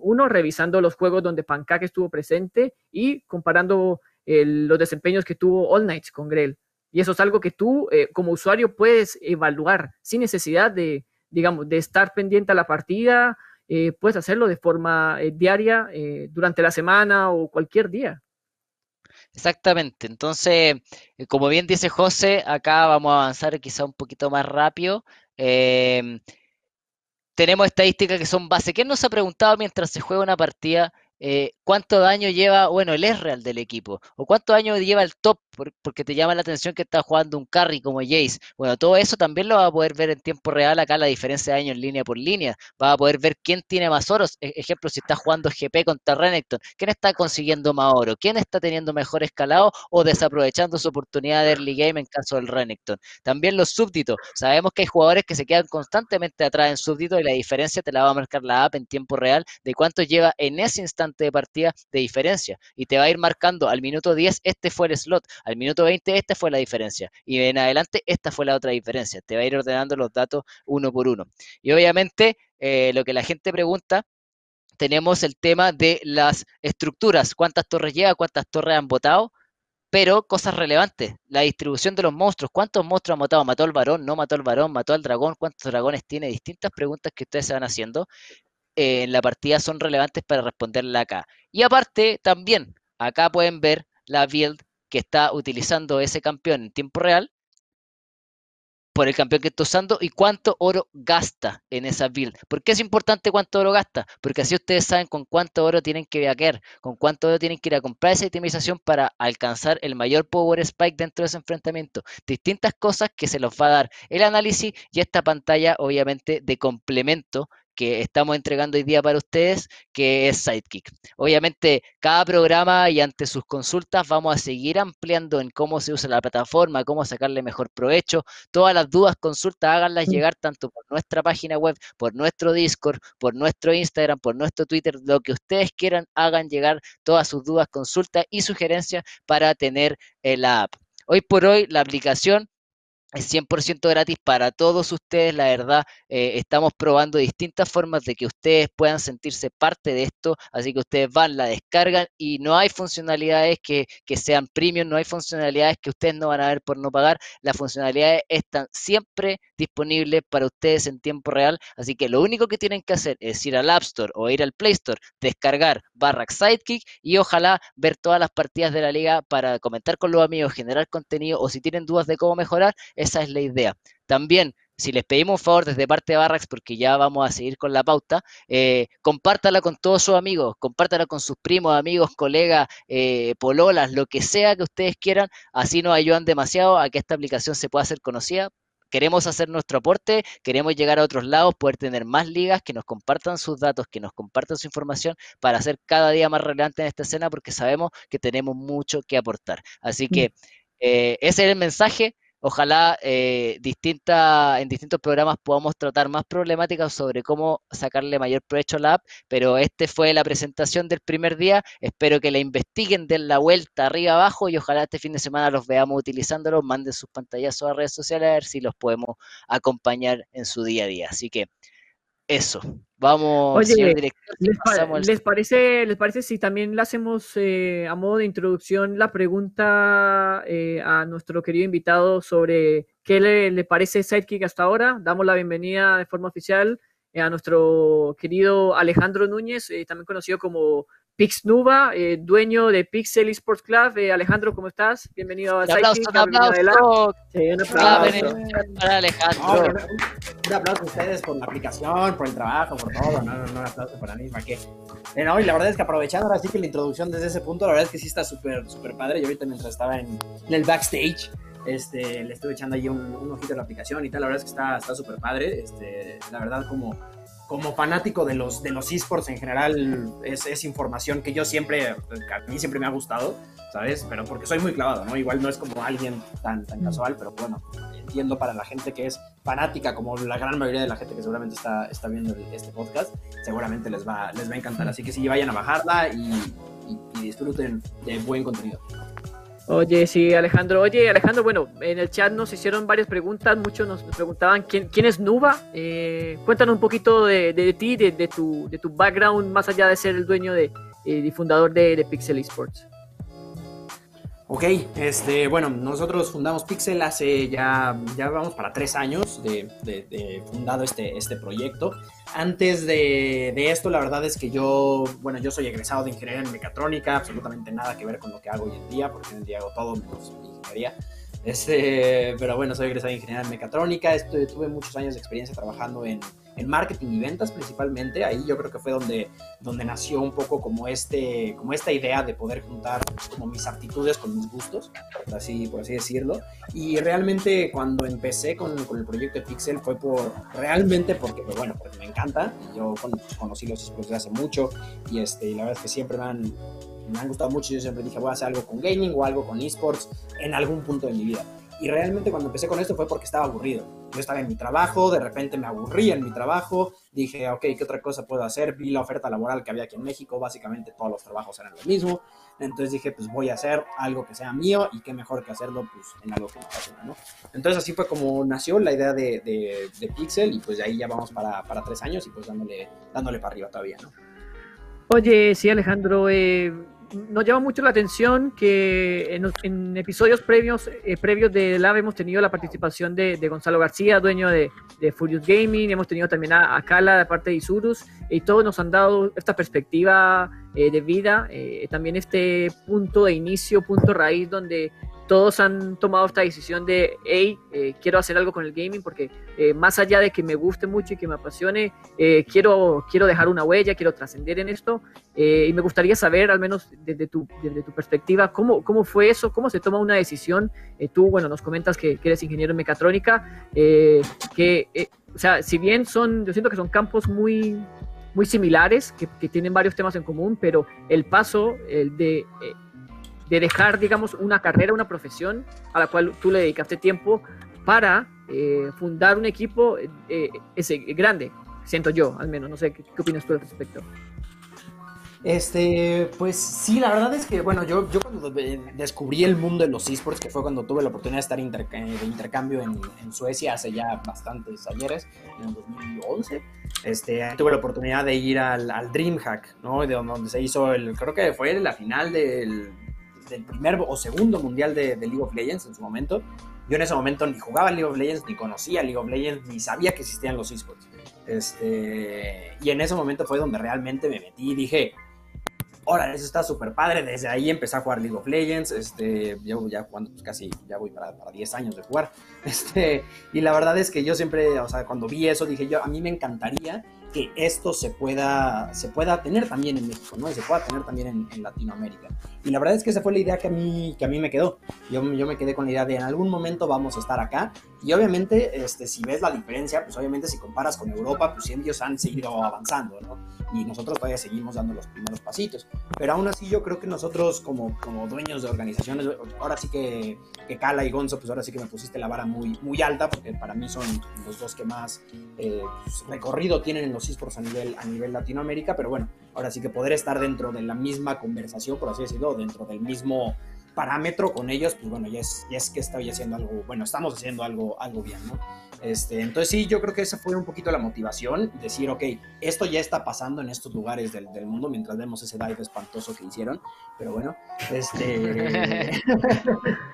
uno, revisando los juegos donde Pancake estuvo presente y comparando los desempeños que tuvo All Knights con Grell. Y eso es algo que tú eh, como usuario puedes evaluar sin necesidad de, digamos, de estar pendiente a la partida. Eh, puedes hacerlo de forma eh, diaria durante la semana o cualquier día. Exactamente. Entonces, como bien dice José, acá vamos a avanzar quizá un poquito más rápido. Em, tenemos estadísticas que son base. ¿Quién nos ha preguntado mientras se juega una partida eh, cuánto daño lleva, bueno, el real del equipo, o cuánto daño lleva el top, porque te llama la atención que está jugando un carry como Jace. Bueno, todo eso también lo va a poder ver en tiempo real acá, la diferencia de daño en línea por línea. Va a poder ver quién tiene más oros. E, ejemplo, si está jugando GP contra Renekton, quién está consiguiendo más oro, quién está teniendo mejor escalado o desaprovechando su oportunidad de early game en caso del Renekton. También los súbditos. Sabemos que hay jugadores que se quedan constantemente atrás en súbditos y la diferencia te la va a marcar la app en tiempo real de cuánto lleva en ese instante de partida de diferencia y te va a ir marcando al minuto 10 este fue el slot, al minuto 20 esta fue la diferencia y en adelante esta fue la otra diferencia. Te va a ir ordenando los datos uno por uno. Y obviamente eh, lo que la gente pregunta tenemos el tema de las estructuras, cuántas torres lleva, cuántas torres han votado, pero cosas relevantes, la distribución de los monstruos, cuántos monstruos ha matado, mató al varón, no mató al varón, mató al dragón, cuántos dragones tiene, distintas preguntas que ustedes se van haciendo en la partida son relevantes para responderla acá. Y aparte, también, acá pueden ver la build que está utilizando ese campeón en tiempo real por el campeón que está usando y cuánto oro gasta en esa build. ¿Por qué es importante cuánto oro gasta? Porque así ustedes saben con cuánto oro tienen que viajar, con cuánto oro tienen que ir a comprar esa itemización para alcanzar el mayor power spike dentro de ese enfrentamiento. Distintas cosas que se los va a dar el análisis y esta pantalla obviamente de complemento que estamos entregando hoy día para ustedes, que es Sidekick. Obviamente, cada programa y ante sus consultas vamos a seguir ampliando en cómo se usa la plataforma, cómo sacarle mejor provecho. Todas las dudas, consultas, háganlas llegar tanto por nuestra página web, por nuestro Discord, por nuestro Instagram, por nuestro Twitter, lo que ustedes quieran, hagan llegar todas sus dudas, consultas y sugerencias para tener la app. Hoy por hoy la aplicación es 100% gratis para todos ustedes, la verdad. Eh, estamos probando distintas formas de que ustedes puedan sentirse parte de esto, así que ustedes van, la descargan y no hay funcionalidades que, que, sean premium, no hay funcionalidades que ustedes no van a ver por no pagar. Las funcionalidades están siempre disponibles para ustedes en tiempo real, así que lo único que tienen que hacer es ir al App Store o ir al Play Store, descargar Barrack Sidekick y ojalá ver todas las partidas de la liga para comentar con los amigos, generar contenido o si tienen dudas de cómo mejorar esa es la idea. También, si les pedimos un favor desde parte de Barracks, porque ya vamos a seguir con la pauta, eh, compártala con todos sus amigos, compártala con sus primos, amigos, colegas, eh, pololas, lo que sea que ustedes quieran. Así nos ayudan demasiado a que esta aplicación se pueda hacer conocida queremos hacer nuestro aporte, queremos llegar a otros lados, poder tener más ligas que nos compartan sus datos, que nos compartan su información para ser cada día más relevante en esta escena porque sabemos que tenemos mucho que aportar. Así mm. que eh, ese es el mensaje. Ojalá eh, distinta, en distintos programas podamos tratar más problemáticas sobre cómo sacarle mayor provecho a la app, pero este fue la presentación del primer día. Espero que la investiguen, den la vuelta arriba abajo y ojalá este fin de semana los veamos utilizándolo. Manden sus pantallazos a redes sociales a ver si los podemos acompañar en su día a día. Así que eso. Vamos, señor director. ¿les, parece, ¿Les parece si también le hacemos eh, a modo de introducción la pregunta eh, a nuestro querido invitado sobre qué le, le, parece Sidekick hasta ahora? Damos la bienvenida de forma oficial eh, a nuestro querido Alejandro Núñez, también conocido como Pixnuba, eh, dueño de Pixel Esports Club. Eh, Alejandro, ¿cómo estás? Bienvenido a Aplauso, un aplauso. Sí, un aplauso. para Alejandro. un, aplauso a ustedes por la aplicación, por el trabajo, por todo. No, no, no, un aplauso para mí, ¿para qué? Eh, no, y la verdad es que aprovechando ahora sí que la introducción desde ese punto, la verdad es que sí está súper, súper padre. Yo ahorita mientras estaba en, en el backstage, este, le estuve echando ahí un, un, ojito a la aplicación y tal. La verdad es que está súper padre. Este, la verdad, como como fanático de los, de los esports en general, es, es, información que yo siempre, a mí siempre me ha gustado, ¿sabes? Pero porque soy muy clavado, ¿no? Igual no es como alguien tan, tan casual, pero bueno, entiendo para la gente que es fanática, como la gran mayoría de la gente que seguramente está, está viendo este podcast, seguramente les va, les va a encantar. Así que sí, vayan a bajarla y, y, y disfruten de buen contenido. Oye, sí, Alejandro. Oye, Alejandro, bueno, en el chat nos hicieron varias preguntas. Muchos nos preguntaban quién, quién es Nuba. Eh, cuéntanos un poquito de, de, ti, de, tu, de tu background, más allá de ser el dueño de, eh, y fundador de, Pixel Esports. Ok, este, bueno, nosotros fundamos Pixel hace ya, ya vamos para tres años de, de fundado este, este proyecto. Antes de, esto, la verdad es que yo, bueno, yo soy egresado de ingeniería en mecatrónica, absolutamente nada que ver con lo que hago hoy en día, porque hoy en día hago todo menos ingeniería. Este, pero bueno, soy egresado de ingeniería en mecatrónica, estuve, tuve muchos años de experiencia trabajando en, en marketing y ventas principalmente. Ahí yo creo que fue donde, donde nació un poco como, este, como esta idea de poder juntar como mis aptitudes con mis gustos, por así, por así decirlo. Y realmente cuando empecé con, con el proyecto de Pixel fue por, realmente porque, pues bueno, porque me encanta. Yo conocí los desde hace mucho y, este, y la verdad es que siempre me han, me han gustado mucho. Yo siempre dije, voy a hacer algo con gaming o algo con esports en algún punto de mi vida. Y realmente cuando empecé con esto fue porque estaba aburrido. Yo estaba en mi trabajo, de repente me aburrí en mi trabajo, dije, ok, ¿qué otra cosa puedo hacer? Vi la oferta laboral que había aquí en México, básicamente todos los trabajos eran lo mismo. Entonces dije, pues voy a hacer algo que sea mío y qué mejor que hacerlo pues, en algo que me apasiona, ¿no? Entonces así fue como nació la idea de, de, Pixel y pues de ahí ya vamos para, tres años y pues dándole, dándole para arriba todavía. Oye, sí, Alejandro, eh, nos llama mucho la atención que en, episodios previos, eh, previos de Lab hemos tenido la participación de, de Gonzalo García, dueño de, de, Furious Gaming, hemos tenido también a, a Kala de parte de Isurus, y todos nos han dado esta perspectiva eh, de vida, eh, también este punto de inicio, punto raíz donde todos han tomado esta decisión de, hey, eh, quiero hacer algo con el gaming porque eh, más allá de que me guste mucho y que me apasione, eh, quiero, quiero dejar una huella, quiero trascender en esto y me gustaría saber, al menos desde tu, desde tu perspectiva, cómo, cómo fue eso, cómo se toma una decisión. tú, bueno, nos comentas que, que eres ingeniero en mecatrónica, que, o sea, si bien son, yo siento que son campos muy muy similares, que, que tienen varios temas en común, pero el paso el de de dejar, digamos, una carrera, una profesión a la cual tú le dedicaste tiempo para eh, fundar un equipo eh, ese, grande, siento yo, al menos. No sé, ¿qué, qué opinas tú al respecto? Este, pues sí, la verdad es que, bueno, yo, yo cuando descubrí el mundo de los esports, que fue cuando tuve la oportunidad de estar interc de intercambio en, en, Suecia hace ya bastantes ayeres, en el 2011, este, tuve la oportunidad de ir al, al DreamHack, ¿no? De donde se hizo el, creo que fue la final del del primer o segundo mundial de, de, League of Legends en su momento. Yo en ese momento ni jugaba League of Legends, ni conocía League of Legends, ni sabía que existían los esports. Este, y en ese momento fue donde realmente me metí y dije, órale, eso está súper padre. Desde ahí empecé a jugar League of Legends. Este, llevo ya jugando pues casi, ya voy para, para 10 años de jugar. Este, y la verdad es que yo siempre, o sea, cuando vi eso, dije yo, a mí me encantaría que esto se pueda, se pueda tener también en México, ¿no? Y se pueda tener también en, Latinoamérica. Y la verdad es que esa fue la idea que a mí, que a mí me quedó. Yo, yo me quedé con la idea de en algún momento vamos a estar acá. Y obviamente, este, si ves la diferencia, pues obviamente si comparas con Europa, pues ellos han seguido avanzando, ¿no? Y nosotros todavía seguimos dando los primeros pasitos. Pero aún así yo creo que nosotros como, como dueños de organizaciones, ahora sí que, que Cala y Gonzo, pues ahora sí que me pusiste la vara muy, muy alta, porque para mí son los dos que más eh, pues, recorrido tienen en los esports a nivel, a nivel Latinoamérica, pero bueno, ahora sí que poder estar dentro de la misma conversación, por así decirlo, dentro del mismo parámetro con ellos, pues bueno, ya es, ya es que estoy haciendo algo, bueno, estamos haciendo algo, algo bien, ¿no? Este, entonces sí, yo creo que esa fue un poquito la motivación, decir, ok, esto ya está pasando en estos lugares del, del mundo mientras vemos ese dive espantoso que hicieron, pero bueno, este...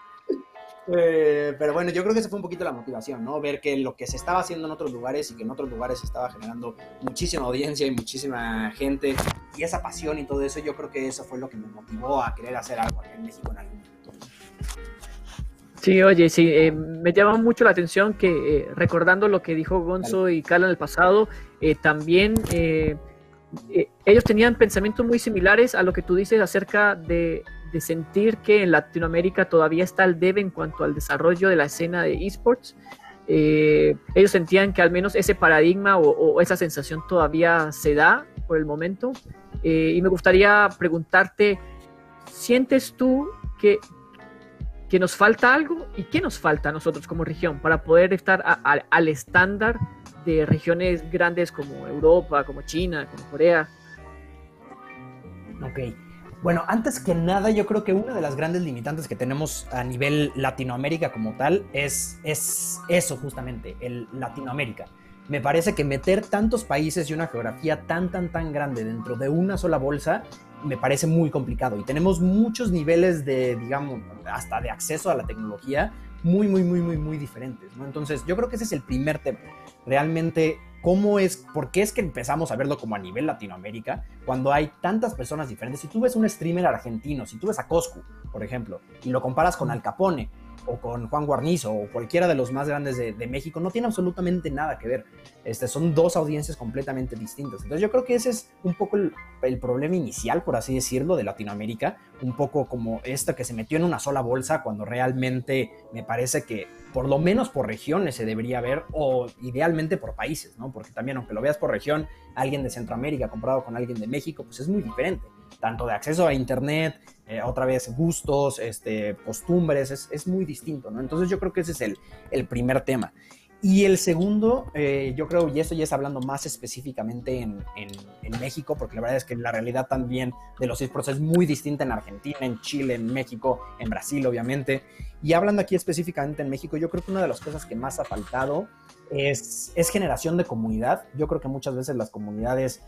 Eh, pero bueno, yo creo que esa fue un poquito la motivación, ¿no? Ver que lo que se estaba haciendo en otros lugares y que en otros lugares se estaba generando muchísima audiencia y muchísima gente y esa pasión y todo eso, yo creo que eso fue lo que me motivó a querer hacer algo aquí en México en algún momento. Sí, oye, sí, eh, me llama mucho la atención que eh, recordando lo que dijo Gonzo y Carla en el pasado, también ellos tenían pensamientos muy similares a lo que tú dices acerca de de sentir que en Latinoamérica todavía está el debe en cuanto al desarrollo de la escena de esports. Eh, ellos sentían que al menos ese paradigma o, esa sensación todavía se da por el momento. Eh, y me gustaría preguntarte, ¿sientes tú que, que nos falta algo? ¿Y qué nos falta a nosotros como región para poder estar al estándar de regiones grandes como Europa, como China, como Corea? Ok. Bueno, antes que nada, yo creo que una de las grandes limitantes que tenemos a nivel Latinoamérica como tal es, es eso justamente, el Latinoamérica. Me parece que meter tantos países y una geografía tan, tan, tan grande dentro de una sola bolsa me parece muy complicado y tenemos muchos niveles de, digamos, hasta de acceso a la tecnología muy, muy, muy, muy, muy diferentes, ¿no? Entonces, yo creo que ese es el primer tema. Realmente cómo es, por qué es que empezamos a verlo como a nivel Latinoamérica cuando hay tantas personas diferentes. Si tú ves un streamer argentino, si tú ves a Coscu, por ejemplo, y lo comparas con Al Capone, o con Juan Guarnizo o cualquiera de los más grandes de, México, no tiene absolutamente nada que ver. Este, son dos audiencias completamente distintas. Entonces yo creo que ese es un poco el, problema inicial, por así decirlo, de Latinoamérica, un poco como esta que se metió en una sola bolsa cuando realmente me parece que por lo menos por regiones se debería ver o idealmente por países, ¿no? Porque también aunque lo veas por región, alguien de Centroamérica comparado con alguien de México, pues es muy diferente tanto de acceso a Internet, eh, otra vez gustos, este, costumbres, es, muy distinto, ¿no? Entonces yo creo que ese es el, primer tema. Y el segundo, eh, yo creo, y esto ya es hablando más específicamente en, México, porque la verdad es que la realidad también de los esports es muy distinta en Argentina, en Chile, en México, en Brasil, obviamente. Y hablando aquí específicamente en México, yo creo que una de las cosas que más ha faltado es, es generación de comunidad. Yo creo que muchas veces las comunidades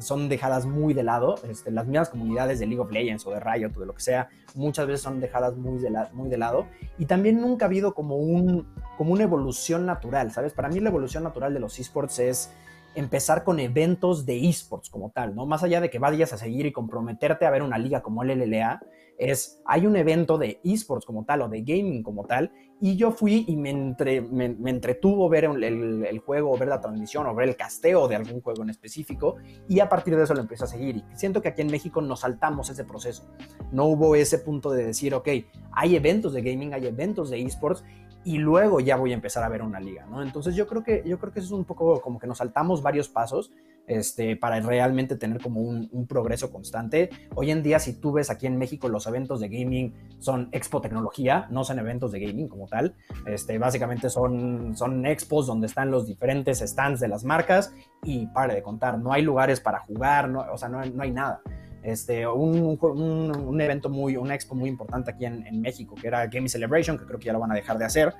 son dejadas muy de lado. Este, las mismas comunidades de League of Legends o de Riot o de lo que sea, muchas veces son dejadas muy de, muy de lado. Y también nunca ha habido como, un, como una evolución natural, ¿sabes? Para mí la evolución natural de los esports es empezar con eventos de esports como tal, ¿no? Más allá de que vayas a seguir y comprometerte a ver una liga como el LLA, es, hay un evento de esports como tal o de gaming como tal, y yo fui y me, entre, me, entretuvo ver el, juego, o ver la transmisión, o ver el casteo de algún juego en específico, y a partir de eso lo empecé a seguir. Y siento que aquí en México nos saltamos ese proceso. No hubo ese punto de decir, ok, hay eventos de gaming, hay eventos de esports, y luego ya voy a empezar a ver una liga, ¿no? Entonces yo creo que, yo creo que eso es un poco como que nos saltamos varios pasos este, para realmente tener como un, progreso constante. Hoy en día, si tú ves aquí en México, los eventos de gaming son expo tecnología, no son eventos de gaming como tal. Este, básicamente son, son expos donde están los diferentes stands de las marcas y para de contar, no hay lugares para jugar, no, o sea, no, no hay nada este, un, un, evento muy, una expo muy importante aquí en, México, que era Game Celebration, que creo que ya lo van a dejar de hacer.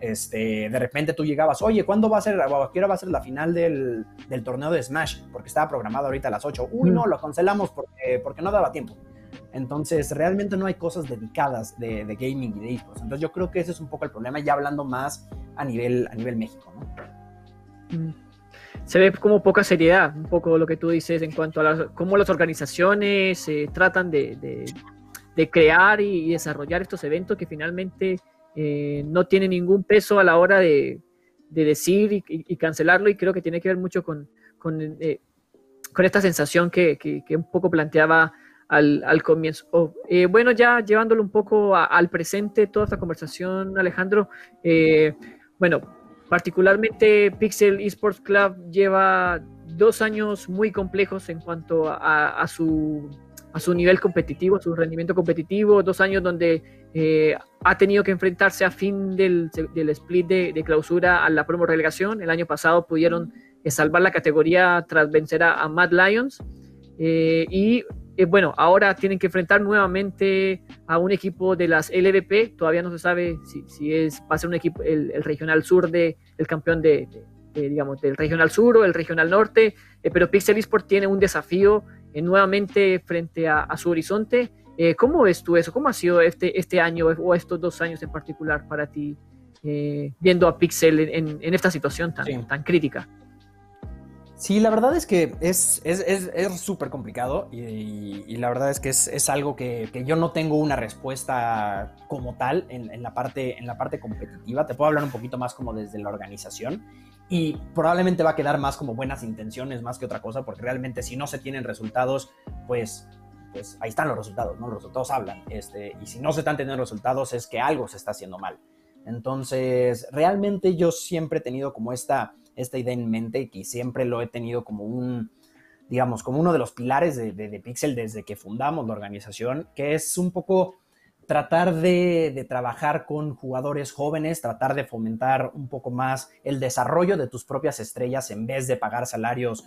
Este, de repente tú llegabas, oye, ¿cuándo va a ser, qué hora va a ser la final del, del, torneo de Smash? Porque estaba programado ahorita a las 8. Uy, no, lo cancelamos porque, porque no daba tiempo. Entonces, realmente no hay cosas dedicadas de, de gaming y de esports. Entonces, yo creo que ese es un poco el problema, ya hablando más a nivel, a nivel México, ¿no? Mm se ve como poca seriedad, un poco lo que tú dices en cuanto a cómo las organizaciones eh, tratan de, crear y, desarrollar estos eventos que finalmente eh, no tienen ningún peso a la hora de, decir y, cancelarlo y creo que tiene que ver mucho con, con, eh, esta sensación que, que, un poco planteaba al, al comienzo. Oh, eh, bueno, ya llevándolo un poco al presente, toda esta conversación, Alejandro, eh, bueno, particularmente Pixel Esports Club lleva dos años muy complejos en cuanto a, su a su nivel competitivo, su rendimiento competitivo, dos años donde eh, ha tenido que enfrentarse a fin del, split de, de, clausura a la promo relegación. El año pasado pudieron eh, salvar la categoría tras vencer a, Mad Lions. Eh, y bueno, ahora tienen que enfrentar nuevamente a un equipo de las LVP. Todavía no se sabe si, si es, va a ser un equipo, el, regional sur de, el campeón de, digamos, del regional sur o el regional norte. pero Pixel Esport tiene un desafío nuevamente frente a, a su horizonte eh, ¿Cómo ves tú eso? ¿Cómo ha sido este, este año o estos dos años en particular para ti, eh, viendo a Pixel en, en, esta situación tan, tan crítica? Sí, la verdad es que es súper es, complicado y, la verdad es que es, algo que, que, yo no tengo una respuesta como tal en, en, la parte, en la parte competitiva. Te puedo hablar un poquito más como desde la organización y probablemente va a quedar más como buenas intenciones más que otra cosa porque realmente si no se tienen resultados, pues pues ahí están los resultados, ¿no? Los resultados hablan. Este, y si no se están teniendo resultados es que algo se está haciendo mal. Entonces, realmente yo siempre he tenido como esta, esta idea en mente y siempre lo he tenido como un, digamos, como uno de los pilares de, de, Pixel desde que fundamos la organización, que es un poco tratar de, de, trabajar con jugadores jóvenes, tratar de fomentar un poco más el desarrollo de tus propias estrellas en vez de pagar salarios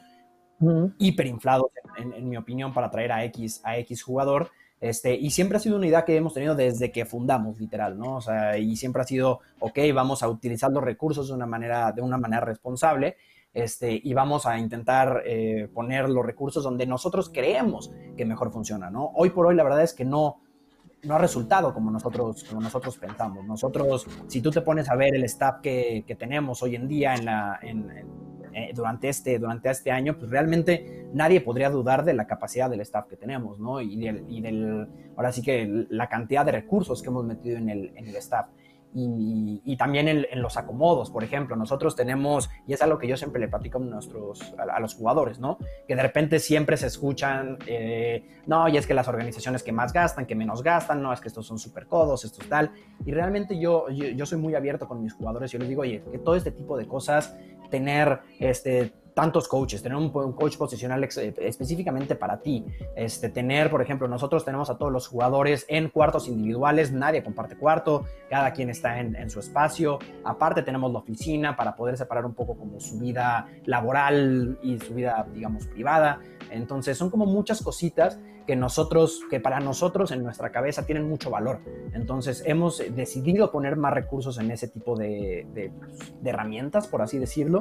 hiperinflados, en, en, mi opinión, para traer a X, a X jugador. Este, y siempre ha sido una idea que hemos tenido desde que fundamos, literal, ¿no? O sea, y siempre ha sido, ok, vamos a utilizar los recursos de una manera, de una manera responsable, este, y vamos a intentar eh, poner los recursos donde nosotros creemos que mejor funciona, ¿no? Hoy por hoy la verdad es que no, no ha resultado como nosotros, como nosotros pensamos. Nosotros, si tú te pones a ver el staff que, que tenemos hoy en día en la, eh, durante, este, durante este año, pues realmente nadie podría dudar de la capacidad del staff que tenemos, ¿no? Y del, y del ahora sí que la cantidad de recursos que hemos metido en el, en el staff y, también en, los acomodos, por ejemplo, nosotros tenemos, y es algo que yo siempre le platico a, nuestros, a, los jugadores, ¿no? Que de repente siempre se escuchan, eh, no, y es que las organizaciones que más gastan, que menos gastan, no, es que estos son súper codos, esto es tal, y realmente yo, yo, yo soy muy abierto con mis jugadores, yo les digo, oye, que todo este tipo de cosas, tener, este, tantos coaches, tener un, coach posicional eh, específicamente para ti, este, tener, por ejemplo, nosotros tenemos a todos los jugadores en cuartos individuales, nadie comparte cuarto, cada quien está en, en, su espacio, aparte tenemos la oficina para poder separar un poco como su vida laboral y su vida, digamos, privada, entonces son como muchas cositas que nosotros, que para nosotros en nuestra cabeza tienen mucho valor. Entonces hemos decidido poner más recursos en ese tipo de, herramientas, por así decirlo,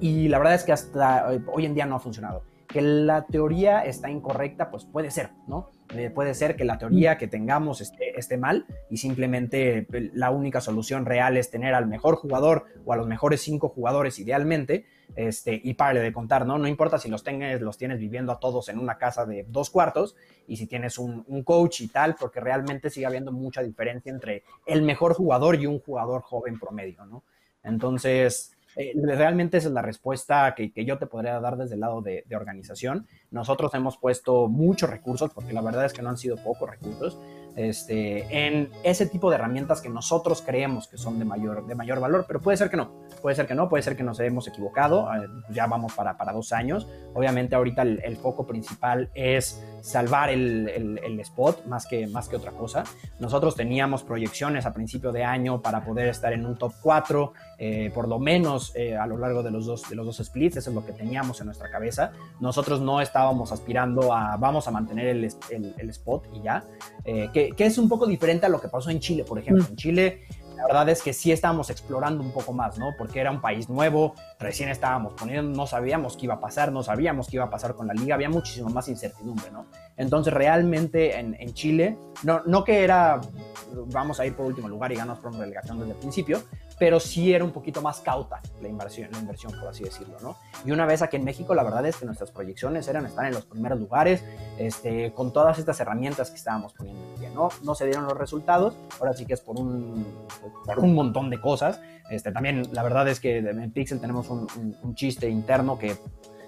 y la verdad es que hasta hoy en día no ha funcionado. Que la teoría está incorrecta, pues puede ser, ¿no? Eh, puede ser que la teoría que tengamos esté, esté, mal y simplemente la única solución real es tener al mejor jugador o a los mejores cinco jugadores idealmente, este, y pare de contar, ¿no? No importa si los, tengas, los tienes viviendo a todos en una casa de dos cuartos y si tienes un, coach y tal, porque realmente sigue habiendo mucha diferencia entre el mejor jugador y un jugador joven promedio, ¿no? Entonces, eh, realmente esa es la respuesta que, yo te podría dar desde el lado de, organización. Nosotros hemos puesto muchos recursos, porque la verdad es que no han sido pocos recursos, este, en ese tipo de herramientas que nosotros creemos que son de mayor, de mayor valor, pero puede ser que no, puede ser que no, puede ser que nos hemos equivocado, eh, ya vamos para, para dos años, obviamente ahorita el, foco principal es salvar el, el, spot más que, más que otra cosa. Nosotros teníamos proyecciones a principio de año para poder estar en un top 4, eh, por lo menos eh, a lo largo de los, dos, de los dos splits, eso es lo que teníamos en nuestra cabeza. Nosotros no estábamos aspirando a vamos a mantener el, el spot y ya, que que, es un poco diferente a lo que pasó en Chile, por ejemplo. Mm. En Chile, la verdad es que sí estábamos explorando un poco más, ¿no? Porque era un país nuevo, recién estábamos poniendo, no sabíamos qué iba a pasar, no sabíamos qué iba a pasar con la liga, había muchísimo más incertidumbre, ¿no? Entonces, realmente en, en Chile, no, no que era, vamos a ir por último lugar y ganamos por una relegación desde el principio, pero sí era un poquito más cauta la inversión, la inversión, por así decirlo, ¿no? Y una vez aquí en México, la verdad es que nuestras proyecciones eran estar en los primeros lugares, este, con todas estas herramientas que estábamos poniendo en día, ¿no? No se dieron los resultados, ahora sí que es por un, por un montón de cosas. Este, también la verdad es que en Pixel tenemos un, un chiste interno que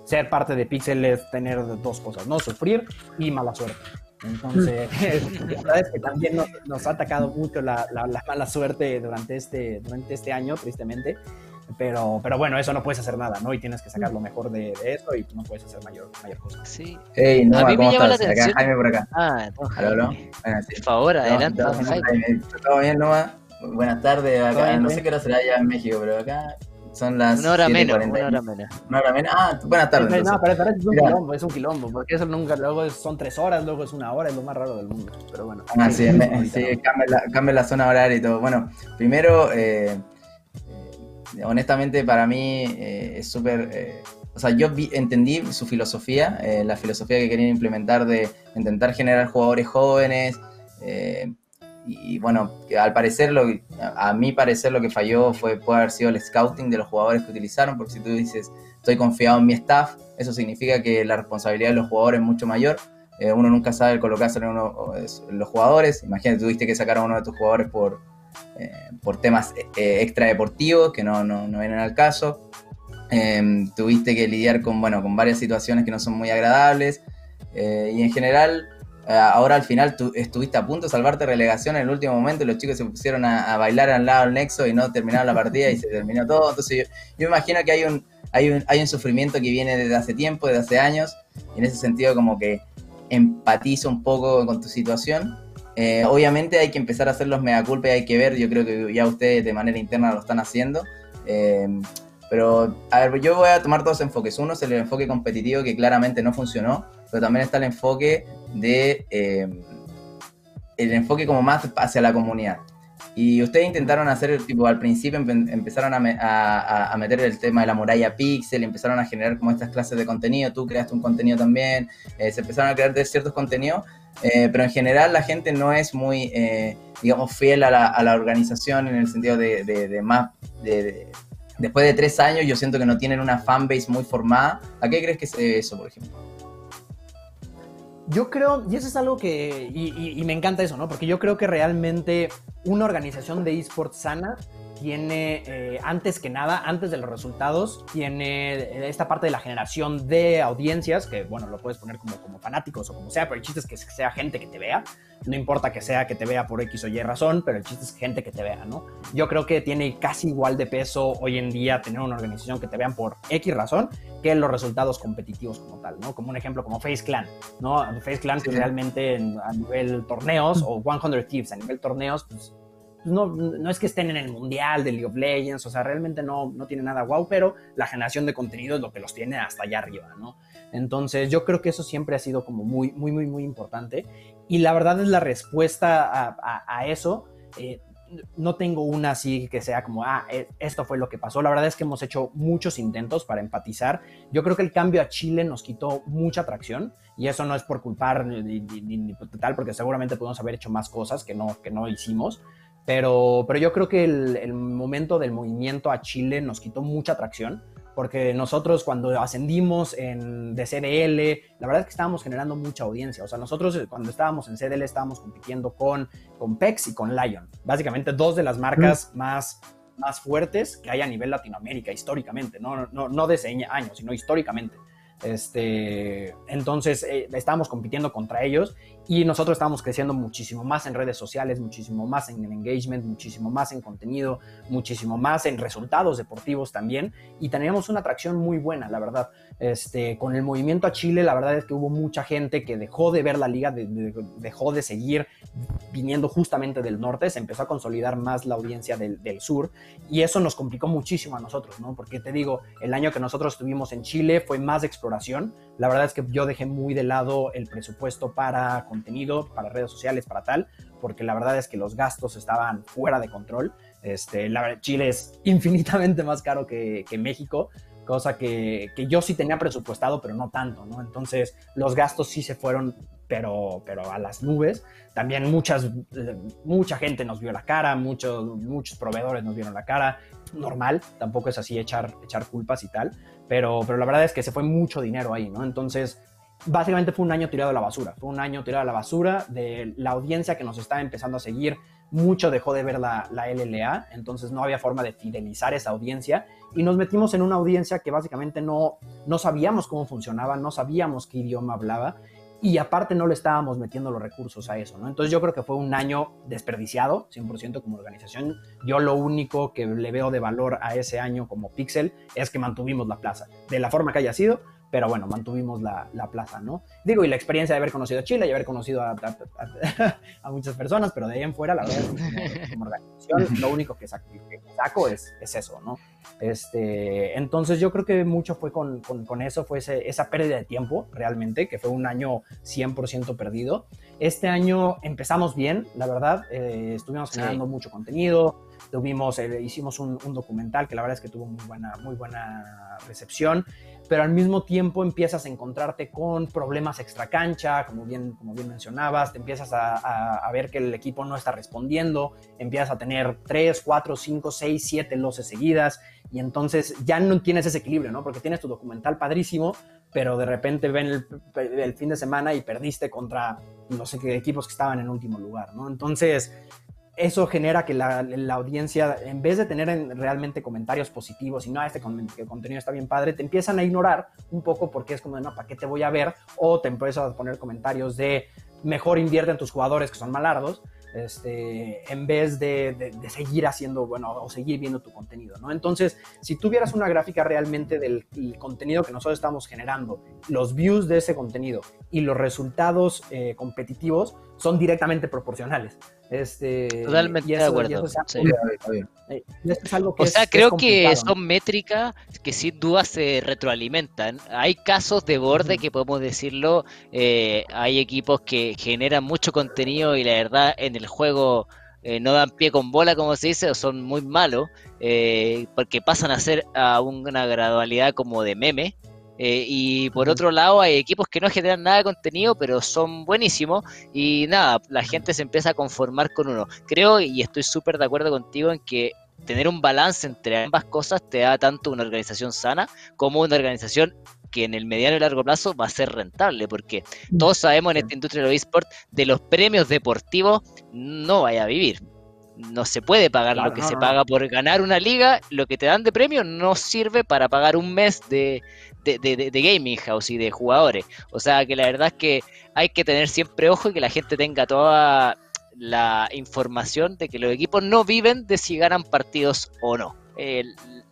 ser parte de Pixel es tener dos cosas, ¿no? Sufrir y mala suerte. Entonces, la verdad es que también nos, ha atacado mucho la, mala suerte durante este, durante este año, tristemente. Pero, pero bueno, eso no puedes hacer nada, ¿no? Y tienes que sacar lo mejor de, eso y no puedes hacer mayor, mayor cosa. Sí. Hey, no, a mí me llama la atención. Acá, Jaime por acá. Ah, no, ¿Aló, Por favor, adelante. No, Jaime. ¿Todo bien, Noma? Buenas tardes. Acá, no sé qué hora será allá en México, pero acá son las una hora menos, una hora menos. Una hora menos. Ah, buenas tardes. No, pero, pero es un quilombo, es un quilombo, porque eso nunca, luego son tres horas, luego es una hora, es lo más raro del mundo. Pero bueno. Ah, sí, sí cambia, la, cambia la zona horaria y todo. Bueno, primero, eh, eh, honestamente para mí eh, es súper... O sea, yo vi, entendí su filosofía, la filosofía que querían implementar de intentar generar jugadores jóvenes. Eh, y bueno, al parecer, lo, a mi parecer, lo que falló fue puede haber sido el scouting de los jugadores que utilizaron, porque si tú dices, estoy confiado en mi staff, eso significa que la responsabilidad de los jugadores es mucho mayor. Eh, uno nunca sabe colocarse en uno, los jugadores. Imagínate, tuviste que sacar a uno de tus jugadores por, eh, por temas eh, extradeportivos que no, no, no, vienen al caso. Em, tuviste que lidiar con, bueno, con varias situaciones que no son muy agradables. y en general, eh, ahora al final tú estuviste a punto de salvarte relegación en el último momento y los chicos se pusieron a, bailar al lado del nexo y no terminaron la partida y se terminó todo. Entonces yo, me imagino que hay un, hay, un, hay un sufrimiento que viene desde hace tiempo, desde hace años, en ese sentido como que empatizo un poco con tu situación. Eh, obviamente hay que empezar a hacer los mea culpa y hay que ver, yo creo que ya ustedes de manera interna lo están haciendo. Eh, pero, a ver, yo voy a tomar dos enfoques. Uno es el enfoque competitivo que claramente no funcionó, pero también está el enfoque de eh, el enfoque como más hacia la comunidad. Y ustedes intentaron hacer, tipo, al principio empezaron a, a, meter el tema de la muralla pixel, empezaron a generar como estas clases de contenido, tú creaste un contenido también, eh, se empezaron a crear ciertos contenidos, eh, pero en general la gente no es muy, digamos, fiel a la, a la, organización en el sentido de, de, más, de, después de tres años yo siento que no tienen una fanbase muy formada. ¿A qué crees que es eso, por ejemplo? Yo creo, y eso es algo que, y, me encanta eso, ¿no? Porque yo creo que realmente una organización de esports sana tiene, eh, antes que nada, antes de los resultados, tiene esta parte de la generación de audiencias, que bueno, lo puedes poner como, como fanáticos o como sea, pero el chiste es que sea gente que te vea. No importa que sea que te vea por X o Y razón, pero el chiste es gente que te vea, ¿no? Yo creo que tiene casi igual de peso hoy en día tener una organización que te vean por X razón que los resultados competitivos como tal, ¿no? Como un ejemplo como Face Clan, ¿no? Face Clan que realmente a nivel torneos o 100 Thieves a nivel torneos, pues no, no, es que estén en el mundial de League of Legends, o sea, realmente no, no tiene nada guau, pero la generación de contenido es lo que los tiene hasta allá arriba, ¿no? Entonces yo creo que eso siempre ha sido como muy, muy, muy, muy importante. Y la verdad es la respuesta a, eso. Eh, no tengo una así que sea como, ah, e, esto fue lo que pasó. La verdad es que hemos hecho muchos intentos para empatizar. Yo creo que el cambio a Chile nos quitó mucha atracción y eso no es por culpar ni, ni, tal, porque seguramente podemos haber hecho más cosas que no, que no hicimos. Pero, pero yo creo que el, el momento del movimiento a Chile nos quitó mucha atracción porque nosotros cuando ascendimos en, de CDL, la verdad es que estábamos generando mucha audiencia. O sea, nosotros eh, cuando estábamos en CDL estábamos compitiendo con, con PEX y con Lion. Básicamente dos de las marcas más, más fuertes que hay a nivel Latinoamérica históricamente, no, no, no de ese año, sino históricamente. Este, entonces eh, estábamos compitiendo contra ellos y nosotros estábamos creciendo muchísimo más en redes sociales, muchísimo más en engagement, muchísimo más en contenido, muchísimo más en resultados deportivos también y teníamos una atracción muy buena, la verdad. Este, con el movimiento a Chile, la verdad es que hubo mucha gente que dejó de ver la liga, dejó de seguir viniendo justamente del norte, se empezó a consolidar más la audiencia del, del, sur y eso nos complicó muchísimo a nosotros, ¿no? Porque te digo, el año que nosotros estuvimos en Chile fue más exploración, la verdad es que yo dejé muy de lado el presupuesto para contenido, para redes sociales, para tal, porque la verdad es que los gastos estaban fuera de control. Este, la, Chile es infinitamente más caro que, que México, cosa que, que, yo sí tenía presupuestado, pero no tanto, ¿no? Entonces los gastos sí se fueron, pero, pero a las nubes. También muchas, mucha gente nos vio la cara, muchos, muchos proveedores nos vieron la cara, normal, tampoco es así echar, echar culpas y tal, pero, pero la verdad es que se fue mucho dinero ahí, ¿no? Entonces básicamente fue un año tirado a la basura, fue un año tirado a la basura de la audiencia que nos estaba empezando a seguir. Mucho dejó de ver la, la, LLA, entonces no había forma de fidelizar esa audiencia. Y nos metimos en una audiencia que básicamente no, no sabíamos cómo funcionaba, no sabíamos qué idioma hablaba y aparte no le estábamos metiendo los recursos a eso, ¿no? Entonces yo creo que fue un año desperdiciado, 100% como organización. Yo lo único que le veo de valor a ese año como Pixel es que mantuvimos la plaza, de la forma que haya sido, pero bueno, mantuvimos la, la, plaza, ¿no? Digo, y la experiencia de haber conocido a Chile y haber conocido a, a, a muchas personas, pero de ahí en fuera, la verdad es que como, organización, lo único que saco, que saco es, es, eso, ¿no? Este, entonces yo creo que mucho fue con, con, con eso, fue ese, esa pérdida de tiempo realmente, que fue un año 100% perdido. Este año empezamos bien, la verdad, eh, estuvimos generando sí. mucho contenido, tuvimos, eh, hicimos un, un, documental que la verdad es que tuvo muy buena, muy buena recepción pero al mismo tiempo empiezas a encontrarte con problemas extra cancha, como bien, como bien mencionabas, te empiezas a, a, a, ver que el equipo no está respondiendo, empiezas a tener 3, 4, 5, 6, 7 loses seguidas y entonces ya no tienes ese equilibrio, ¿no? Porque tienes tu documental padrísimo, pero de repente ven el, el fin de semana y perdiste contra los equipos que estaban en último lugar, ¿no? Entonces eso genera que la, audiencia, en vez de tener realmente comentarios positivos y no, este contenido está bien padre, te empiezan a ignorar un poco porque es como, no, ¿para qué te voy a ver? O te empiezan a poner comentarios de, mejor invierte en tus jugadores que son malardos, este, en vez de, de, de, seguir haciendo, bueno, o seguir viendo tu contenido, ¿no? Entonces, si tuvieras una gráfica realmente del contenido que nosotros estamos generando, los views de ese contenido y los resultados eh, competitivos son directamente proporcionales. Este, Totalmente eso, de acuerdo. Es algo, sí. es algo que o sea, es, creo que son métricas que sin duda se retroalimentan. Hay casos de borde que podemos decirlo. Eh, hay equipos que generan mucho contenido y la verdad en el juego eh, no dan pie con bola, como se dice, o son muy malos, eh, porque pasan a ser a una gradualidad como de meme. Eh, y por otro lado, hay equipos que no generan nada de contenido, pero son buenísimos. Y nada, la gente se empieza a conformar con uno. Creo, y estoy súper de acuerdo contigo en que tener un balance entre ambas cosas te da tanto una organización sana como una organización que en el mediano y largo plazo va a ser rentable, porque todos sabemos en esta industria de los esports de los premios deportivos no vaya a vivir no se puede pagar claro, lo que no, se no. paga por ganar una liga, lo que te dan de premio no sirve para pagar un mes de, de, de, de, gaming house y de jugadores. O sea que la verdad es que hay que tener siempre ojo y que la gente tenga toda la información de que los equipos no viven de si ganan partidos o no.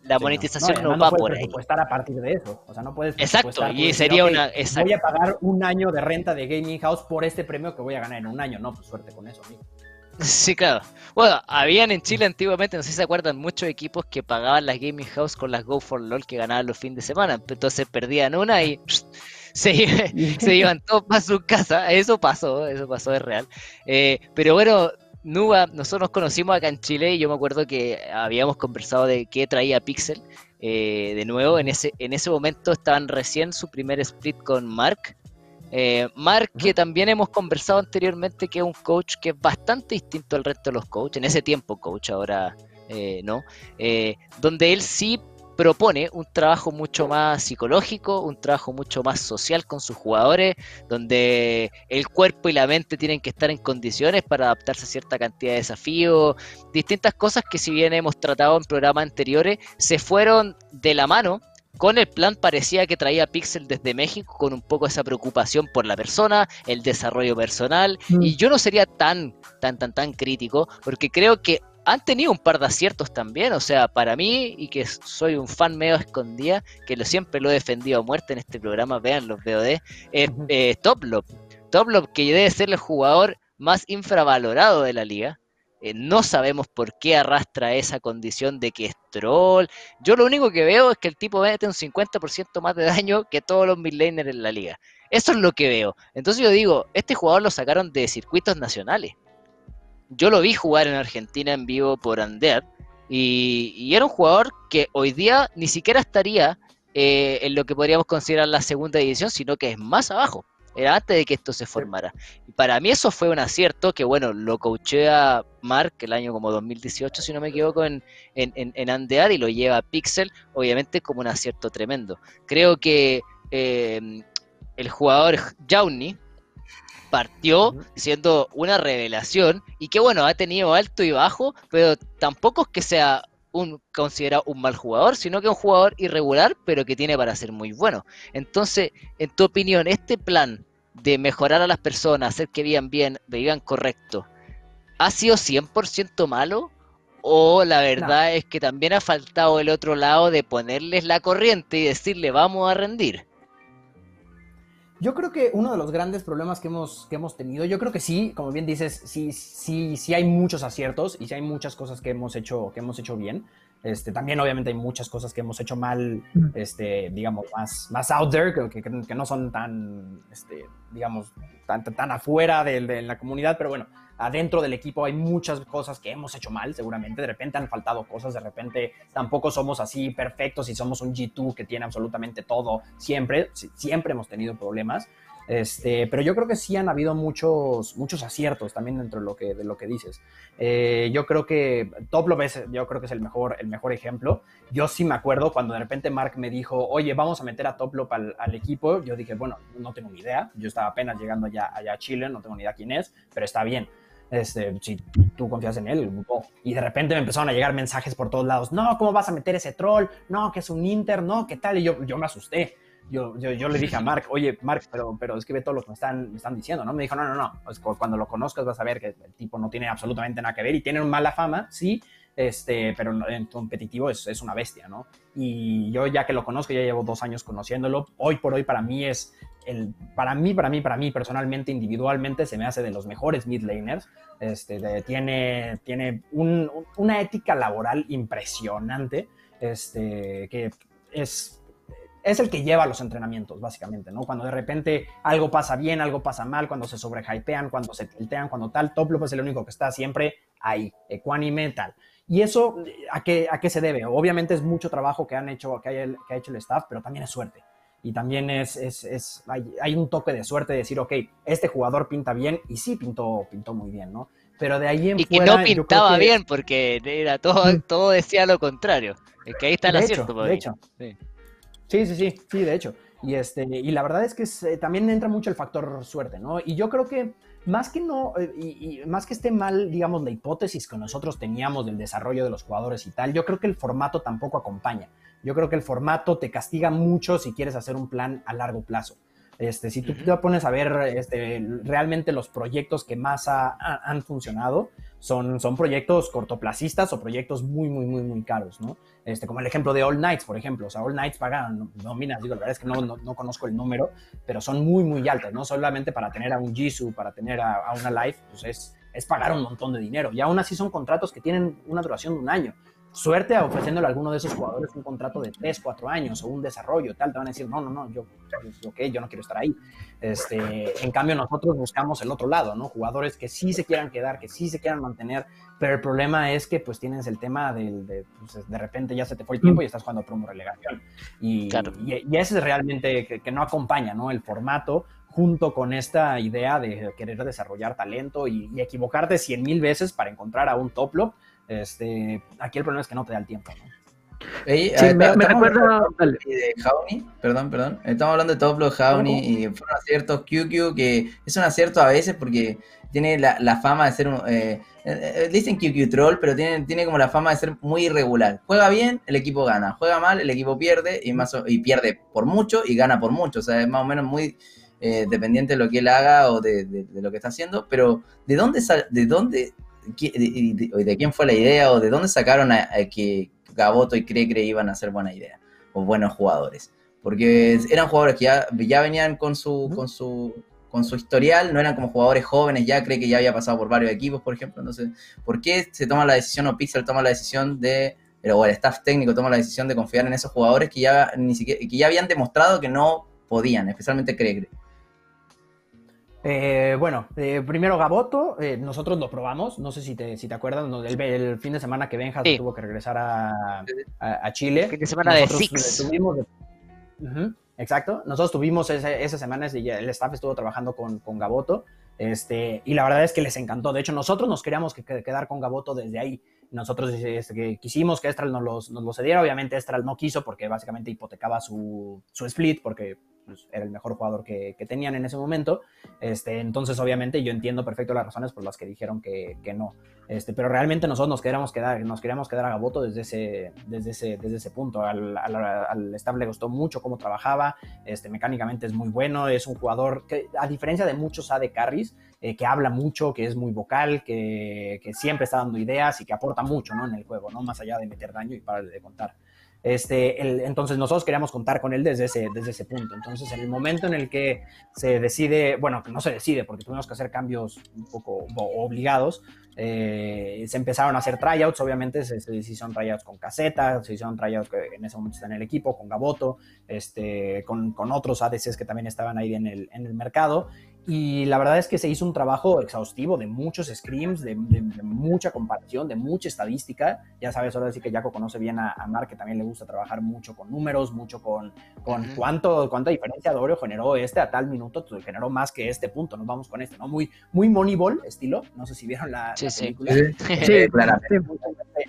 La sí, monetización no, no, no va por ahí. estar a partir de eso. O sea, no puedes. Exacto, y sería una. Exacto. Voy a pagar un año de renta de Gaming House por este premio que voy a ganar en un año. No, pues suerte con eso, amigo. Sí, claro. Bueno, habían en Chile antiguamente, no sé si se acuerdan, muchos equipos que pagaban las Gaming House con las Go for LOL que ganaban los fines de semana. Entonces perdían una y se, se iban todos para su casa. Eso pasó, eso pasó, es real. Eh, pero bueno, Nuba, nosotros nos conocimos acá en Chile y yo me acuerdo que habíamos conversado de qué traía Pixel. Eh, de nuevo, en ese, en ese momento estaban recién su primer split con Mark. Eh, Mark, que también hemos conversado anteriormente, que es un coach que es bastante distinto al resto de los coaches, en ese tiempo coach, ahora eh, no, eh, donde él sí propone un trabajo mucho más psicológico, un trabajo mucho más social con sus jugadores, donde el cuerpo y la mente tienen que estar en condiciones para adaptarse a cierta cantidad de desafíos, distintas cosas que si bien hemos tratado en programas anteriores, se fueron de la mano con el plan parecía que traía Pixel desde México con un poco esa preocupación por la persona, el desarrollo personal, mm. y yo no sería tan, tan, tan, tan crítico, porque creo que han tenido un par de aciertos también, o sea, para mí, y que soy un fan medio escondida, que lo, siempre lo he defendido a muerte en este programa, vean los VOD, es eh, Toplop. Toplop, que debe ser el jugador más infravalorado de la liga, eh, no sabemos por qué arrastra esa condición de que es troll. Yo lo único que veo es que el tipo mete un 50% más de daño que todos los midlaners en la liga. Eso es lo que veo. Entonces yo digo, este jugador lo sacaron de circuitos nacionales. Yo lo vi jugar en Argentina en vivo por Undead. Y, era un jugador que hoy día ni siquiera estaría eh, en lo que podríamos considerar la segunda división, sino que es más abajo. Era antes de que esto se formara. Y para mí eso fue un acierto que, bueno, lo coachea Mark el año como 2018, si no me equivoco, en, en, en, en Andear y lo lleva a Pixel, obviamente como un acierto tremendo. Creo que eh, el jugador Jauni partió siendo una revelación y que bueno, ha tenido alto y bajo, pero tampoco es que sea un considerado un mal jugador, sino que un jugador irregular, pero que tiene para ser muy bueno. Entonces, en tu opinión, este plan de mejorar a las personas, hacer que vivan bien, vivan correcto, ¿ha sido 100% malo? ¿O la verdad es que también ha faltado el otro lado de ponerles la corriente y decirle vamos a rendir? Yo creo que uno de los grandes problemas que hemos, que hemos tenido, yo creo que sí, como bien dices, sí, sí, sí hay muchos aciertos y sí hay muchas cosas que hemos hecho, que hemos hecho bien. Este, también obviamente hay muchas cosas que hemos hecho mal, este, digamos, más, más out there, que, que, no son tan, este, digamos, tan, tan afuera de, de, la comunidad, pero bueno, adentro del equipo hay muchas cosas que hemos hecho mal, seguramente. De repente han faltado cosas, de repente tampoco somos así perfectos y somos un G2 que tiene absolutamente todo siempre. Siempre hemos tenido problemas. Este, pero yo creo que sí han habido muchos, muchos aciertos también dentro de lo que, de lo que dices. Eh, yo creo que Top es, yo creo que es el mejor, el mejor ejemplo. Yo sí me acuerdo cuando de repente Mark me dijo, oye, vamos a meter a Toplop al, al equipo. Yo dije, bueno, no tengo ni idea. Yo estaba apenas llegando allá, allá a Chile, no tengo ni idea quién es, pero está bien este, si tú confías en él. Y de repente me empezaron a llegar mensajes por todos lados, no, ¿cómo vas a meter ese troll? No, que es un Inter, no, ¿qué tal? Y yo, yo me asusté. Yo, yo, le dije a Mark, oye, Mark, pero, pero es que ve todo lo que me están, me están diciendo, ¿no? Me dijo, no, no, no, pues cuando lo conozcas vas a ver que el tipo no tiene absolutamente nada que ver y tiene mala fama, sí, este, pero en competitivo es, es, una bestia, ¿no? Y yo ya que lo conozco, ya llevo dos años conociéndolo, hoy por hoy para mí es el, para mí, para mí, para mí personalmente, individualmente, se me hace de los mejores mid laners. Este, tiene tiene una ética laboral impresionante, este, que es es el que lleva los entrenamientos, básicamente, ¿no? Cuando de repente algo pasa bien, algo pasa mal, cuando se sobrehypean, cuando se tiltean, cuando tal, Top es el único que está siempre ahí, ecuánime, tal. Y eso, ¿a qué, ¿a qué se debe? Obviamente es mucho trabajo que, han hecho, que, hay que ha hecho el staff, pero también es suerte. Y también es, es, es hay, hay, un toque de suerte de decir, ok, este jugador pinta bien, y sí pintó, pintó muy bien, ¿no? Pero de ahí en y fuera... Y que no pintaba bien, porque era todo, mm. todo decía lo contrario. Es que ahí está el acierto. de hecho. Sí. sí, sí, sí, sí, de hecho. Y, este, y la verdad es que eh, también entra mucho el factor suerte, ¿no? Y yo creo que más que no, eh, y, más que esté mal, digamos, la hipótesis que nosotros teníamos del desarrollo de los jugadores y tal, yo creo que el formato tampoco acompaña. Yo creo que el formato te castiga mucho si quieres hacer un plan a largo plazo. Este, si tú te pones a ver este, realmente los proyectos que más han funcionado, son, son proyectos cortoplacistas o proyectos muy, muy, muy, muy caros, ¿no? Este, como el ejemplo de All Nights, por ejemplo. O sea, All Nights pagan nóminas, digo, la verdad es que no, no, conozco el número, pero son muy, muy altas, ¿no? Solamente para tener a un Jisoo, para tener a, a una Life, pues es, es pagar un montón de dinero. Y aún así son contratos que tienen una duración de un año suerte ofreciéndole a alguno de esos jugadores un contrato de 3, 4 años o un desarrollo, tal, te van a decir, no, no, no, yo, okay, yo no quiero estar ahí. Este, en cambio, nosotros buscamos el otro lado, ¿no? Jugadores que sí se quieran quedar, que sí se quieran mantener, pero el problema es que pues tienes el tema del, de, pues, de repente ya se te fue el tiempo y estás jugando promo relegación. Y, y, ese es realmente que, que no acompaña, ¿no? El formato junto con esta idea de querer desarrollar talento y, y equivocarte cien mil veces para encontrar a un top lock este, aquí el problema es que no te da el tiempo, ¿no? sí, me, me recuerdo de Jauni, perdón, perdón. Estamos hablando de Top Block Jauni y fue un acierto QQ que es un acierto a veces porque tiene la, fama de ser un. Eh, eh, dicen QQ Troll, pero tiene, tiene como la fama de ser muy irregular. Juega bien, el equipo gana. Juega mal, el equipo pierde y, más, y pierde por mucho y gana por mucho. O sea, es más o menos muy eh, dependiente de lo que él haga o de, de, lo que está haciendo. Pero, ¿de dónde, de dónde de, de, quién fue la idea o de dónde sacaron a, que Gaboto y Crecre iban a ser buena idea o buenos jugadores. Porque eran jugadores que ya, ya venían con su, con, su, con su historial, no eran como jugadores jóvenes, ya cree que ya había pasado por varios equipos, por ejemplo. Entonces, ¿por qué se toma la decisión o Pixel toma la decisión de, o el staff técnico toma la decisión de confiar en esos jugadores que ya, ni siquiera, que ya habían demostrado que no podían, especialmente Crecre? Eh, bueno, eh, primero Gaboto, eh, nosotros lo probamos, no sé si te, si te acuerdas, el, fin de semana que Benja tuvo que regresar a, a, Chile. Fin de semana de Six. exacto, nosotros tuvimos esas semanas y el staff estuvo trabajando con, con Gaboto, este, y la verdad es que les encantó, de hecho nosotros nos queríamos que, quedar con Gaboto desde ahí, Nosotros este, quisimos que Estral nos, los, nos lo cediera. Obviamente Estral no quiso porque básicamente hipotecaba su, su split porque pues, era el mejor jugador que, que, tenían en ese momento. Este, entonces, obviamente, yo entiendo perfecto las razones por las que dijeron que, que no. Este, pero realmente nosotros nos queríamos quedar, nos queríamos quedar a Gaboto desde ese, desde ese, desde ese punto. Al, al, al staff le gustó mucho cómo trabajaba, este, mecánicamente es muy bueno, es un jugador que, a diferencia de muchos AD Carries, eh, que habla mucho, que es muy vocal, que, siempre está dando ideas y que aporta mucho ¿no? en el juego, ¿no? más allá de meter daño y para de contar. Este, entonces nosotros queríamos contar con él desde ese, desde ese punto. Entonces en el momento en el que se decide, bueno, que no se decide porque tuvimos que hacer cambios un poco obligados, eh, se empezaron a hacer tryouts, obviamente se, se hicieron tryouts con Caseta, se hicieron tryouts que en ese momento está en el equipo, con Gaboto, este, con, con, otros ADCs que también estaban ahí en el, en el mercado y la verdad es que se hizo un trabajo exhaustivo de muchos screams, de, de, de, mucha comparación, de mucha estadística. Ya sabes, ahora sí que Jaco conoce bien a, a Mark, que también le gusta trabajar mucho con números, mucho con, con uh -huh. cuánto, cuánta diferencia de Oreo generó este a tal minuto, pues, generó más que este punto. Nos vamos con este, ¿no? Muy, muy Moneyball estilo. No sé si vieron la, sí, la sí. película. Sí, sí claramente.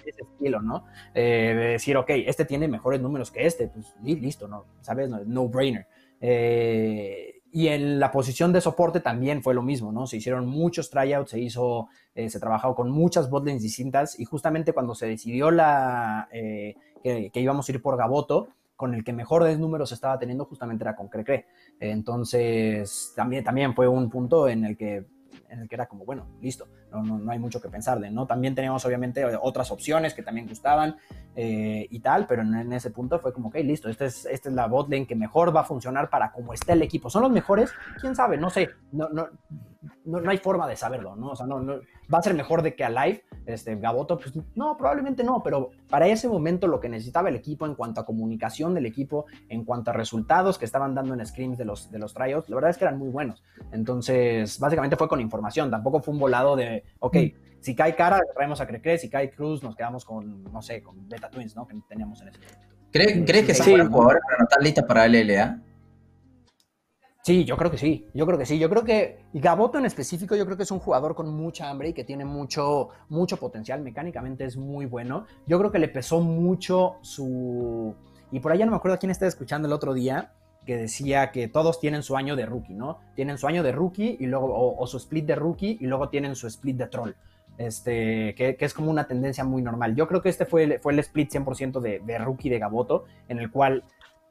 Ese estilo, ¿no? Eh, de decir, ok, este tiene mejores números que este, pues listo, ¿no? ¿Sabes? No, no brainer. Eh, y en la posición de soporte también fue lo mismo, ¿no? Se hicieron muchos tryouts, se hizo, eh, se trabajó con muchas botlanes distintas y justamente cuando se decidió la, eh, que, íbamos a ir por Gaboto, con el que mejor de números estaba teniendo justamente era con Crecre. Entonces también, también fue un punto en el que en el que era como, bueno, listo, no, no, no, hay mucho que pensar de, ¿no? También teníamos obviamente otras opciones que también gustaban eh, y tal, pero en, ese punto fue como, ok, listo, esta es, esta es la botlane que mejor va a funcionar para cómo está el equipo. ¿Son los mejores? ¿Quién sabe? No sé, no, no, no, no hay forma de saberlo, ¿no? O sea, no, no, va a ser mejor de que Alive, este, Gaboto, pues no, probablemente no, pero para ese momento lo que necesitaba el equipo en cuanto a comunicación del equipo, en cuanto a resultados que estaban dando en screens de los, de los tryouts, la verdad es que eran muy buenos. Entonces, básicamente fue con información, tampoco fue un volado de, ok, si cae cara, traemos a Crecre, si cae Cruz, nos quedamos con, no sé, con Beta Twins, ¿no? Que teníamos en ese momento. ¿Crees, ¿crees que sí. son jugadores para no estar listas para el LLA? Sí, yo creo que sí, yo creo que sí, yo creo que Gaboto en específico yo creo que es un jugador con mucha hambre y que tiene mucho, mucho potencial, mecánicamente es muy bueno, yo creo que le pesó mucho su... y por allá no me acuerdo quién estaba escuchando el otro día, que decía que todos tienen su año de rookie, ¿no? Tienen su año de rookie y luego, o, su split de rookie y luego tienen su split de troll. Este, que, que, es como una tendencia muy normal. Yo creo que este fue el, fue el split 100% de, de rookie de Gaboto, en el cual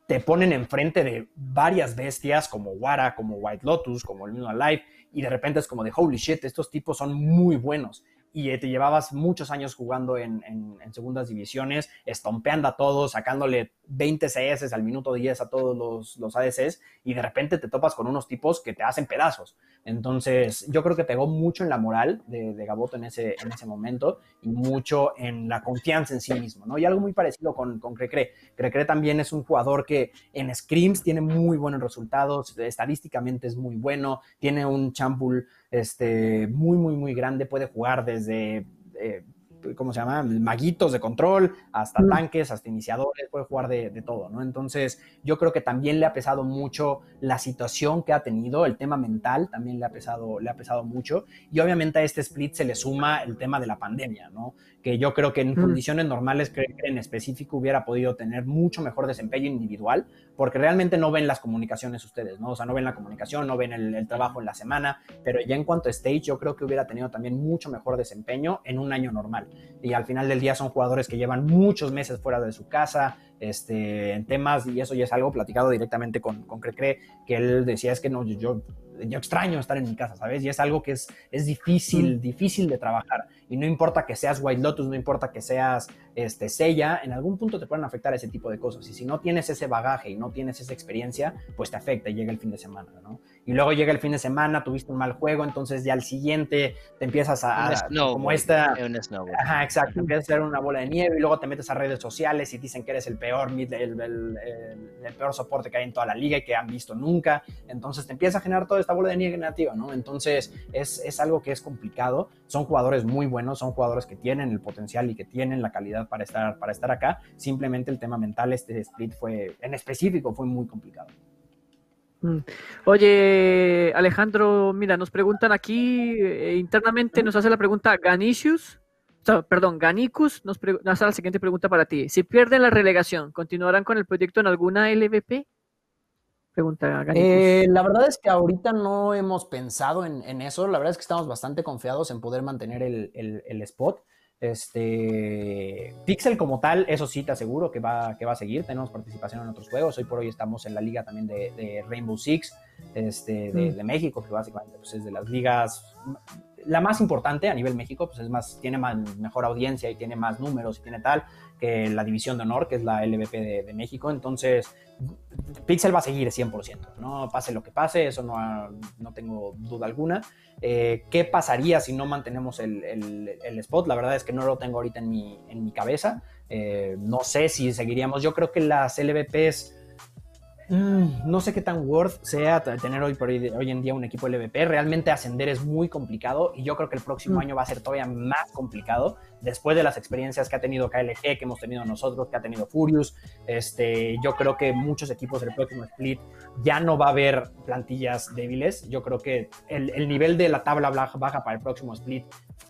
te ponen enfrente de varias bestias como Wara, como White Lotus, como el mismo Alive, y de repente es como de holy shit, estos tipos son muy buenos. Y te llevabas muchos años jugando en, en, en segundas divisiones, estompeando a todos, sacándole 20 CS al minuto 10 a todos los, los ADCs, y de repente te topas con unos tipos que te hacen pedazos. Entonces, yo creo que pegó mucho en la moral de, de Gaboto en ese, en ese momento y mucho en la confianza en sí mismo, ¿no? Y algo muy parecido con, con Crecre. Crecre también es un jugador que en scrims tiene muy buenos resultados, estadísticamente es muy bueno, tiene un champul este, muy, muy, muy grande, puede jugar desde... Eh, ¿cómo se llama? Maguitos de control, hasta tanques, hasta iniciadores, puede jugar de, de, todo, ¿no? Entonces, yo creo que también le ha pesado mucho la situación que ha tenido, el tema mental también le ha pesado, le ha pesado mucho, y obviamente a este split se le suma el tema de la pandemia, ¿no? Que yo creo que en mm. condiciones normales, creo que en específico hubiera podido tener mucho mejor desempeño individual, porque realmente no ven las comunicaciones ustedes, ¿no? O sea, no ven la comunicación, no ven el, el trabajo en la semana, pero ya en cuanto a stage, yo creo que hubiera tenido también mucho mejor desempeño en un año normal y al final del día son jugadores que llevan muchos meses fuera de su casa, este, en temas, y eso ya es algo platicado directamente con, con Crecre, que él decía es que no, yo, yo extraño estar en mi casa, ¿sabes? Y es algo que es, es difícil, difícil de trabajar. Y no importa que seas White Lotus, no importa que seas este, Sella, en algún punto te pueden afectar ese tipo de cosas. Y si no tienes ese bagaje y no tienes esa experiencia, pues te afecta y llega el fin de semana, ¿no? Y luego llega el fin de semana, tuviste un mal juego, entonces ya al siguiente te empiezas a... a como esta... Ajá, exacto. Empiezas a hacer una bola de nieve y luego te metes a redes sociales y dicen que eres el peor mid, el, el, el, el, peor soporte que hay en toda la liga y que han visto nunca. Entonces te empieza a generar toda esta bola de nieve negativa, ¿no? Entonces es, es algo que es complicado. Son jugadores muy buenos, son jugadores que tienen el potencial y que tienen la calidad para estar, para estar acá. Simplemente el tema mental, este split fue, en específico, fue muy complicado. Mm. Oye, Alejandro, mira, nos preguntan aquí eh, internamente, nos hace la pregunta Ganisius. Perdón, Ganicus nos, hace la siguiente pregunta para ti. Si pierden la relegación, ¿continuarán con el proyecto en alguna LVP? Pregunta eh, la verdad es que ahorita no hemos pensado en, eso. La verdad es que estamos bastante confiados en poder mantener el, spot. Este Pixel como tal, eso sí te aseguro que va, que va a seguir. Tenemos participación en otros juegos. Hoy por hoy estamos en la liga también de, Rainbow Six este, mm. de, México, que básicamente pues, es de las ligas la más importante a nivel México, pues es más, tiene más, mejor audiencia y tiene más números y tiene tal que la División de Honor, que es la LVP de, México. Entonces, Pixel va a seguir 100%, ¿no? Pase lo que pase, eso no, no tengo duda alguna. Eh, ¿Qué pasaría si no mantenemos el, el, spot? La verdad es que no lo tengo ahorita en mi, en mi cabeza. Eh, no sé si seguiríamos. Yo creo que las LVPs Mm, no sé qué tan worth sea tener hoy, por hoy, en día un equipo LVP. Realmente ascender es muy complicado y yo creo que el próximo mm. año va a ser todavía más complicado después de las experiencias que ha tenido KLG, que hemos tenido nosotros, que ha tenido Furious. Este, yo creo que muchos equipos del próximo split ya no va a haber plantillas débiles. Yo creo que el, el nivel de la tabla baja para el próximo split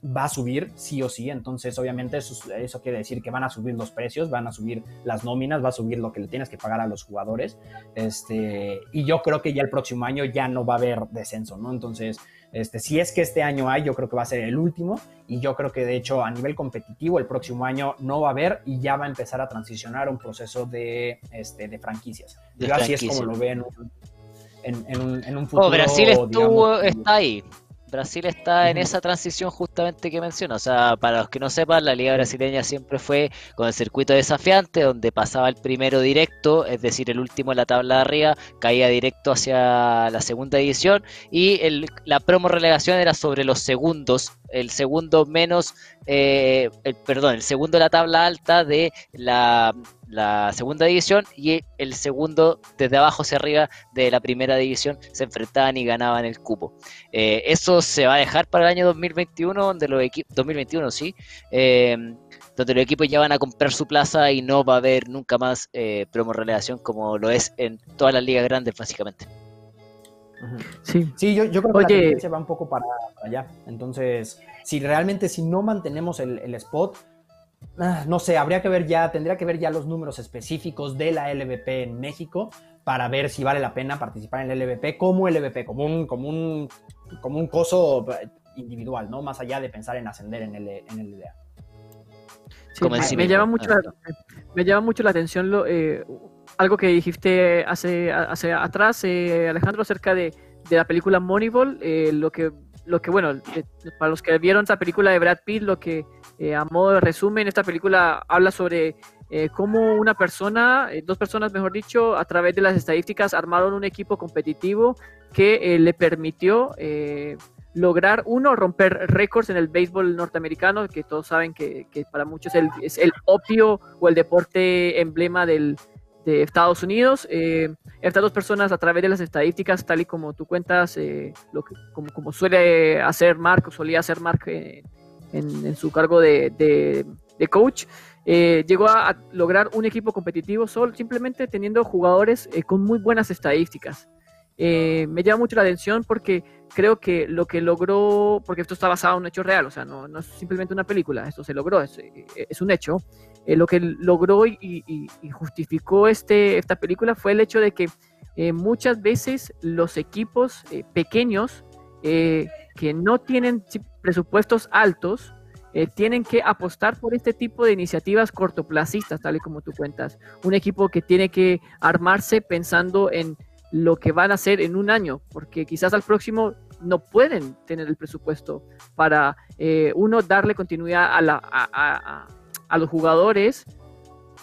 va a subir sí o sí, entonces obviamente eso, eso, quiere decir que van a subir los precios, van a subir las nóminas, va a subir lo que le tienes que pagar a los jugadores, este, y yo creo que ya el próximo año ya no va a haber descenso, ¿no? Entonces, este, si es que este año hay, yo creo que va a ser el último, y yo creo que de hecho a nivel competitivo el próximo año no va a haber y ya va a empezar a transicionar un proceso de, este, de franquicias. así es como lo ven en, un, en un futuro. Oh, Brasil estuvo, está ahí. Brasil está en esa transición justamente que menciona. O sea, para los que no sepan, la liga brasileña siempre fue con el circuito desafiante, donde pasaba el primero directo, es decir, el último en la tabla de arriba, caía directo hacia la segunda división y el, la promo relegación era sobre los segundos, el segundo menos, eh, el, perdón, el segundo de la tabla alta de la la segunda división y el segundo desde abajo hacia arriba de la primera división se enfrentaban y ganaban el cupo. Eh, eso se va a dejar para el año 2021, donde los equipos, 2021 sí, eh, donde los equipos ya van a comprar su plaza y no va a haber nunca más eh, promo relegación como lo es en todas las ligas grandes básicamente. Sí, sí yo, creo que la tendencia va un poco para, allá. Entonces, si realmente si no mantenemos el, el spot, Ah, no sé, habría que ver ya, tendría que ver ya los números específicos de la LVP en México para ver si vale la pena participar en la LVP como LVP, como un, como un, como un coso individual, ¿no? Más allá de pensar en ascender en el, en el IDEA. me, llama mucho la, me llama mucho la atención lo, eh, algo que dijiste hace, hace atrás, eh, Alejandro, acerca de, de, la película Moneyball, eh, lo que lo que, bueno, para los que vieron esa película de Brad Pitt, lo que eh, a modo de resumen, esta película habla sobre eh, cómo una persona, eh, dos personas mejor dicho, a través de las estadísticas armaron un equipo competitivo que le permitió lograr, uno, romper récords en el béisbol norteamericano, que todos saben que, para muchos es el, opio o el deporte emblema del, de Estados Unidos. Eh, estas dos personas, a través de las estadísticas, tal y como tú cuentas, eh, lo que, como, como, suele hacer Mark, o solía hacer Mark en, en, su cargo de, de, coach, eh, llegó a, lograr un equipo competitivo solo, simplemente teniendo jugadores con muy buenas estadísticas. me llama mucho la atención porque creo que lo que logró, porque esto está basado en un hecho real, o sea, no, no es simplemente una película, esto se logró, es, es un hecho. Eh, lo que logró y, justificó este, esta película fue el hecho de que eh, muchas veces los equipos eh, que no tienen presupuestos altos, tienen que apostar por este tipo de iniciativas cortoplacistas, tal y como tú cuentas. Un equipo que tiene que armarse pensando en lo que van a hacer en un año, porque quizás al próximo no pueden tener el presupuesto para, uno, darle continuidad a, la, a, a los jugadores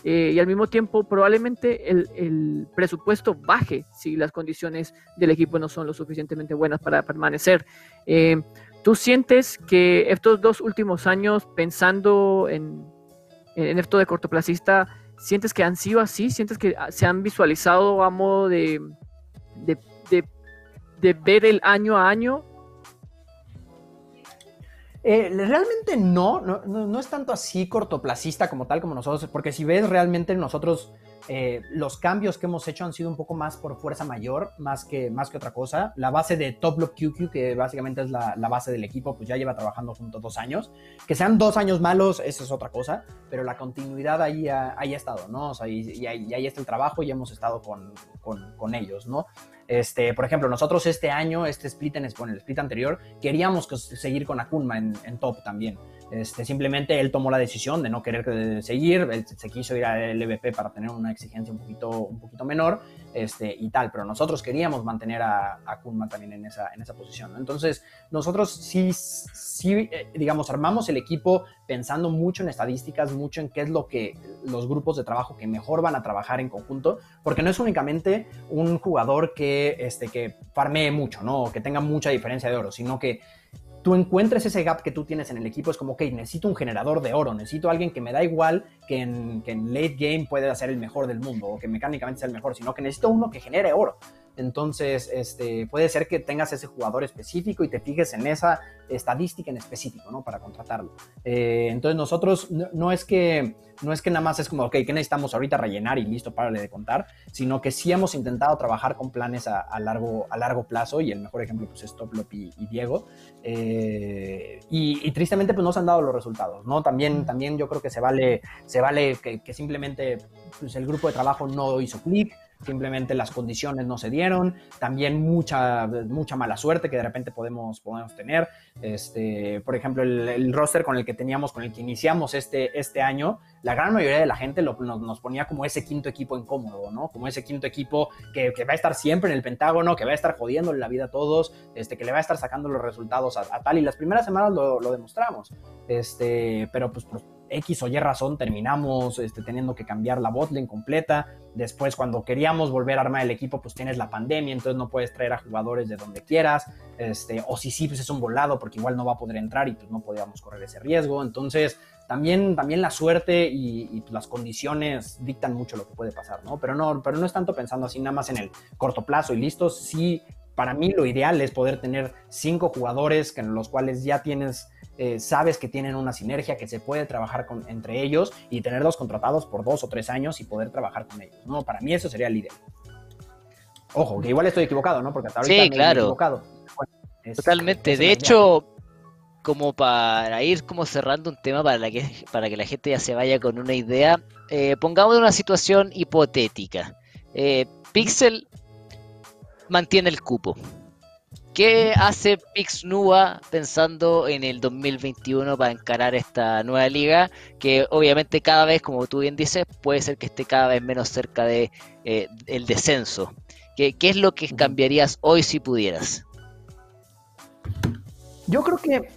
eh, y al mismo tiempo probablemente el, presupuesto baje si las condiciones del equipo no son lo suficientemente buenas para permanecer. Eh, ¿Tú sientes que estos dos últimos años, pensando en, en esto de cortoplacista, sientes que han sido así? ¿Sientes que se han visualizado a modo de, de ver el año a año Eh, realmente no, no, no, es tanto así cortoplacista como tal como nosotros, porque si ves realmente nosotros eh, los cambios que hemos hecho han sido un poco más por fuerza mayor, más que, más que otra cosa. La base de Top Block QQ, que básicamente es la, base del equipo, pues ya lleva trabajando juntos dos años. Que sean dos años malos, eso es otra cosa, pero la continuidad ahí ha, ha estado, ¿no? O sea, y, ahí, está el trabajo y hemos estado con, con, con ellos, ¿no? Este, por ejemplo, nosotros este año, este split en, el split anterior, queríamos seguir con Akunma en, top también. Este, simplemente él tomó la decisión de no querer seguir, se quiso ir al LVP para tener una exigencia un poquito, un poquito menor este, y tal, pero nosotros queríamos mantener a, a Kunma también en esa, en esa posición. Entonces, nosotros sí, sí, eh, digamos, armamos el equipo pensando mucho en estadísticas, mucho en qué es lo que los grupos de trabajo que mejor van a trabajar en conjunto, porque no es únicamente un jugador que, este, que farmee mucho, ¿no? O que tenga mucha diferencia de oro, sino que tú encuentres ese gap que tú tienes en el equipo, es como, ok, necesito un generador de oro, necesito alguien que me da igual que en, que en late game pueda ser el mejor del mundo o que mecánicamente sea el mejor, sino que necesito uno que genere oro. Entonces, este, puede ser que tengas ese jugador específico y te fijes en esa estadística en específico, ¿no? Para contratarlo. Eh, entonces, nosotros no, es que, no es que nada más es como, ok, ¿qué necesitamos ahorita rellenar y listo, párale de contar? Sino que sí hemos intentado trabajar con planes a, largo, a largo plazo y el mejor ejemplo pues, es Toplop y, y Diego. Eh, y, tristemente pues no se han dado los resultados, ¿no? También, también yo creo que se vale, se vale que, que simplemente pues, el grupo de trabajo no hizo clic, simplemente las condiciones no se dieron, también mucha, mucha mala suerte que de repente podemos, podemos tener. Este, por ejemplo, el, roster con el que teníamos, con el que iniciamos este, este año, la gran mayoría de la gente lo, nos, ponía como ese quinto equipo incómodo, ¿no? Como ese quinto equipo que, que, va a estar siempre en el Pentágono, que va a estar jodiéndole la vida a todos, este, que le va a estar sacando los resultados a, tal. Y las primeras semanas lo, lo demostramos. Este, pero pues X o Y razón terminamos este, teniendo que cambiar la botlane completa. Después, cuando queríamos volver a armar el equipo, pues tienes la pandemia, entonces no puedes traer a jugadores de donde quieras. Este, o si sí, pues es un volado porque igual no va a poder entrar y pues no podíamos correr ese riesgo. Entonces, también, también la suerte y, las condiciones dictan mucho lo que puede pasar, ¿no? Pero, ¿no? pero no es tanto pensando así nada más en el corto plazo y listo. Sí, para mí lo ideal es poder tener cinco jugadores en los cuales ya tienes eh, sabes que tienen una sinergia, que se puede trabajar con, entre ellos y tenerlos contratados por dos o tres años y poder trabajar con ellos. No, para mí eso sería el líder. Ojo, que igual estoy equivocado, ¿no? Porque hasta ahorita sí, claro. equivocado. Totalmente. De hecho, como para ir como cerrando un tema para, la que, para que la gente ya se vaya con una idea, eh, pongamos una situación hipotética. Eh, Pixel mantiene el cupo. ¿Qué hace Pixnua pensando en el 2021 para encarar esta nueva liga? Que obviamente cada vez, como tú bien dices, puede ser que esté cada vez menos cerca de eh, el descenso. ¿Qué, ¿Qué es lo que cambiarías hoy si pudieras? Yo creo que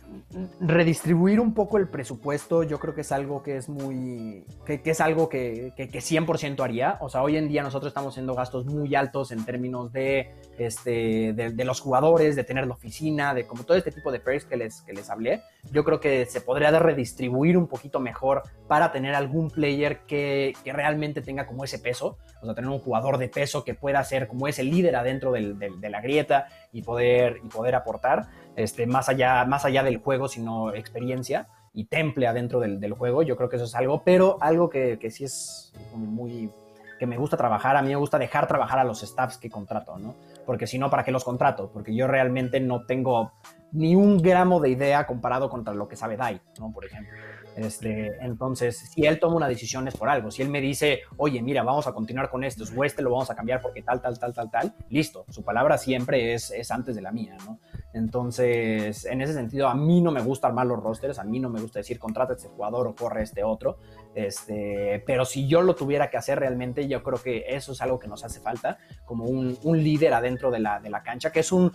redistribuir un poco el presupuesto, yo creo que es algo que es muy, que, es algo que, que, 100% haría. O sea, hoy en día nosotros estamos haciendo gastos muy altos en términos de, este, de, los jugadores, de tener la oficina, de como todo este tipo de perks que les, que les hablé. Yo creo que se podría redistribuir un poquito mejor para tener algún player que, que realmente tenga como ese peso. O sea, tener un jugador de peso que pueda ser como ese líder adentro del, de la grieta y poder, y poder aportar este, más, allá, más allá del juego, sino experiencia y temple adentro del, del juego. Yo creo que eso es algo, pero algo que, que sí es muy que me gusta trabajar, a mí me gusta dejar trabajar a los staffs que contrato, ¿no? Porque si no, ¿para qué los contrato? Porque yo realmente no tengo ni un gramo de idea comparado contra lo que sabe Dai, ¿no? Por ejemplo. Este, entonces, si él toma una decisión es por algo. Si él me dice, oye, mira, vamos a continuar con esto, o este lo vamos a cambiar porque tal, tal, tal, tal, tal, listo. Su palabra siempre es, es antes de la mía, ¿no? Entonces, en ese sentido, a mí no me gusta armar los rosters, a mí no me gusta decir contrata este jugador o corre este otro. Este, pero si yo lo tuviera que hacer realmente, yo creo que eso es algo que nos hace falta, como un, un líder adentro de la, de la cancha, que es un,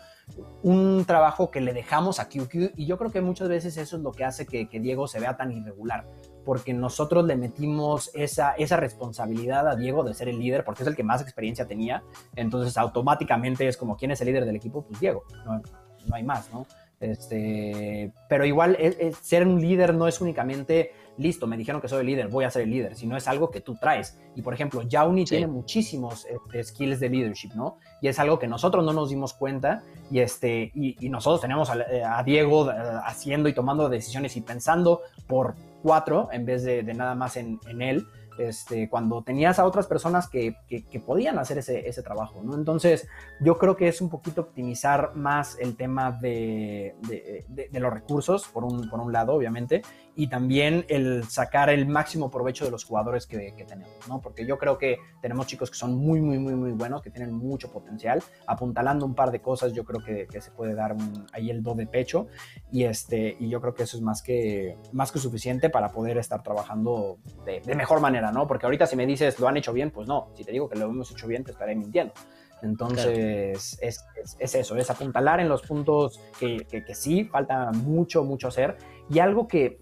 un trabajo que le dejamos a QQ y yo creo que muchas veces eso es lo que hace que, Diego se vea tan irregular, porque nosotros le metimos esa, esa responsabilidad a Diego de ser el líder, porque es el que más experiencia tenía, entonces automáticamente es como, ¿quién es el líder del equipo? Pues Diego, no, hay más, ¿no? Este, pero igual ser un líder no es únicamente listo, me dijeron que soy el líder, voy a ser el líder, sino es algo que tú traes. Y por ejemplo, Yauni tiene muchísimos este, skills de leadership, ¿no? Y es algo que nosotros no nos dimos cuenta y, este, y, nosotros teníamos a, Diego eh, haciendo y tomando decisiones y pensando por cuatro en vez de, nada más en, en él este, cuando tenías a otras personas que, podían hacer ese, trabajo, ¿no? Entonces, yo creo que es un poquito optimizar más el tema de, los recursos, por un, por un, lado, obviamente, y también el sacar el máximo provecho de los jugadores que, tenemos, ¿no? Porque yo creo que tenemos chicos que son muy, muy, muy, muy buenos, que tienen mucho potencial, apuntalando un par de cosas, yo creo que, se puede dar ahí el do de pecho, y, este, y yo creo que eso es más que, más que suficiente para poder estar trabajando de mejor manera, ¿no? Porque ahorita si me dices lo han hecho bien, pues no. Si te digo que lo hemos hecho bien, te estaré mintiendo. Entonces, es, eso, es apuntalar en los puntos que, sí, falta mucho, mucho hacer. Y algo que,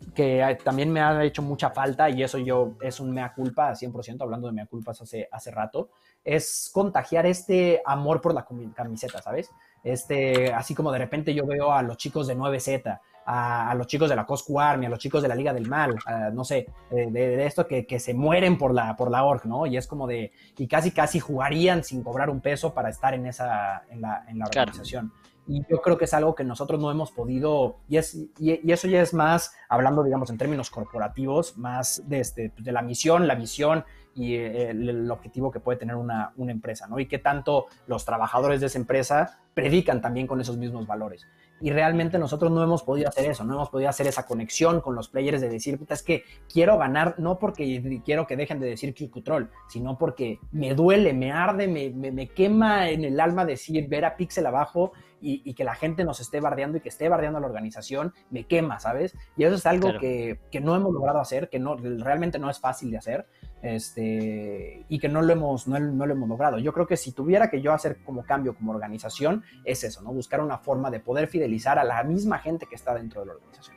también me ha hecho mucha falta, y eso yo es un mea culpa, 100%, hablando de mea culpas hace, hace rato, es contagiar este amor por la camiseta, ¿sabes? Este, así como de repente yo veo a los chicos de 9Z, a, los chicos de la Coscu Army, a los chicos de la Liga del Mal, no sé, de, esto que, que, se mueren por la, por la org, ¿no? Y es como de, y casi casi jugarían sin cobrar un peso para estar en esa, en la, en la organización. Y yo creo que es algo que nosotros no hemos podido, y, es, y, eso ya es más, hablando, digamos, en términos corporativos, más de, este, de la misión, la visión y eh, el, objetivo que puede tener una, una, empresa, ¿no? Y qué tanto los trabajadores de esa empresa predican también con esos mismos valores y realmente nosotros no hemos podido hacer eso, no hemos podido hacer esa conexión con los players de decir, puta, es que quiero ganar, no porque quiero que dejen de decir Q-Control, sino porque me duele, me arde, me, me, quema en el alma decir, ver a Pixel abajo y, que la gente nos esté bardeando y que esté bardeando a la organización, me quema, ¿sabes? Y eso es algo que, que, no hemos logrado hacer, que no, realmente no es fácil de hacer, este, y que no lo, hemos, no, lo hemos logrado. Yo creo que si tuviera que yo hacer como cambio como organización, es eso, ¿no? Buscar una forma de poder fidelizar a la misma gente que está dentro de la organización.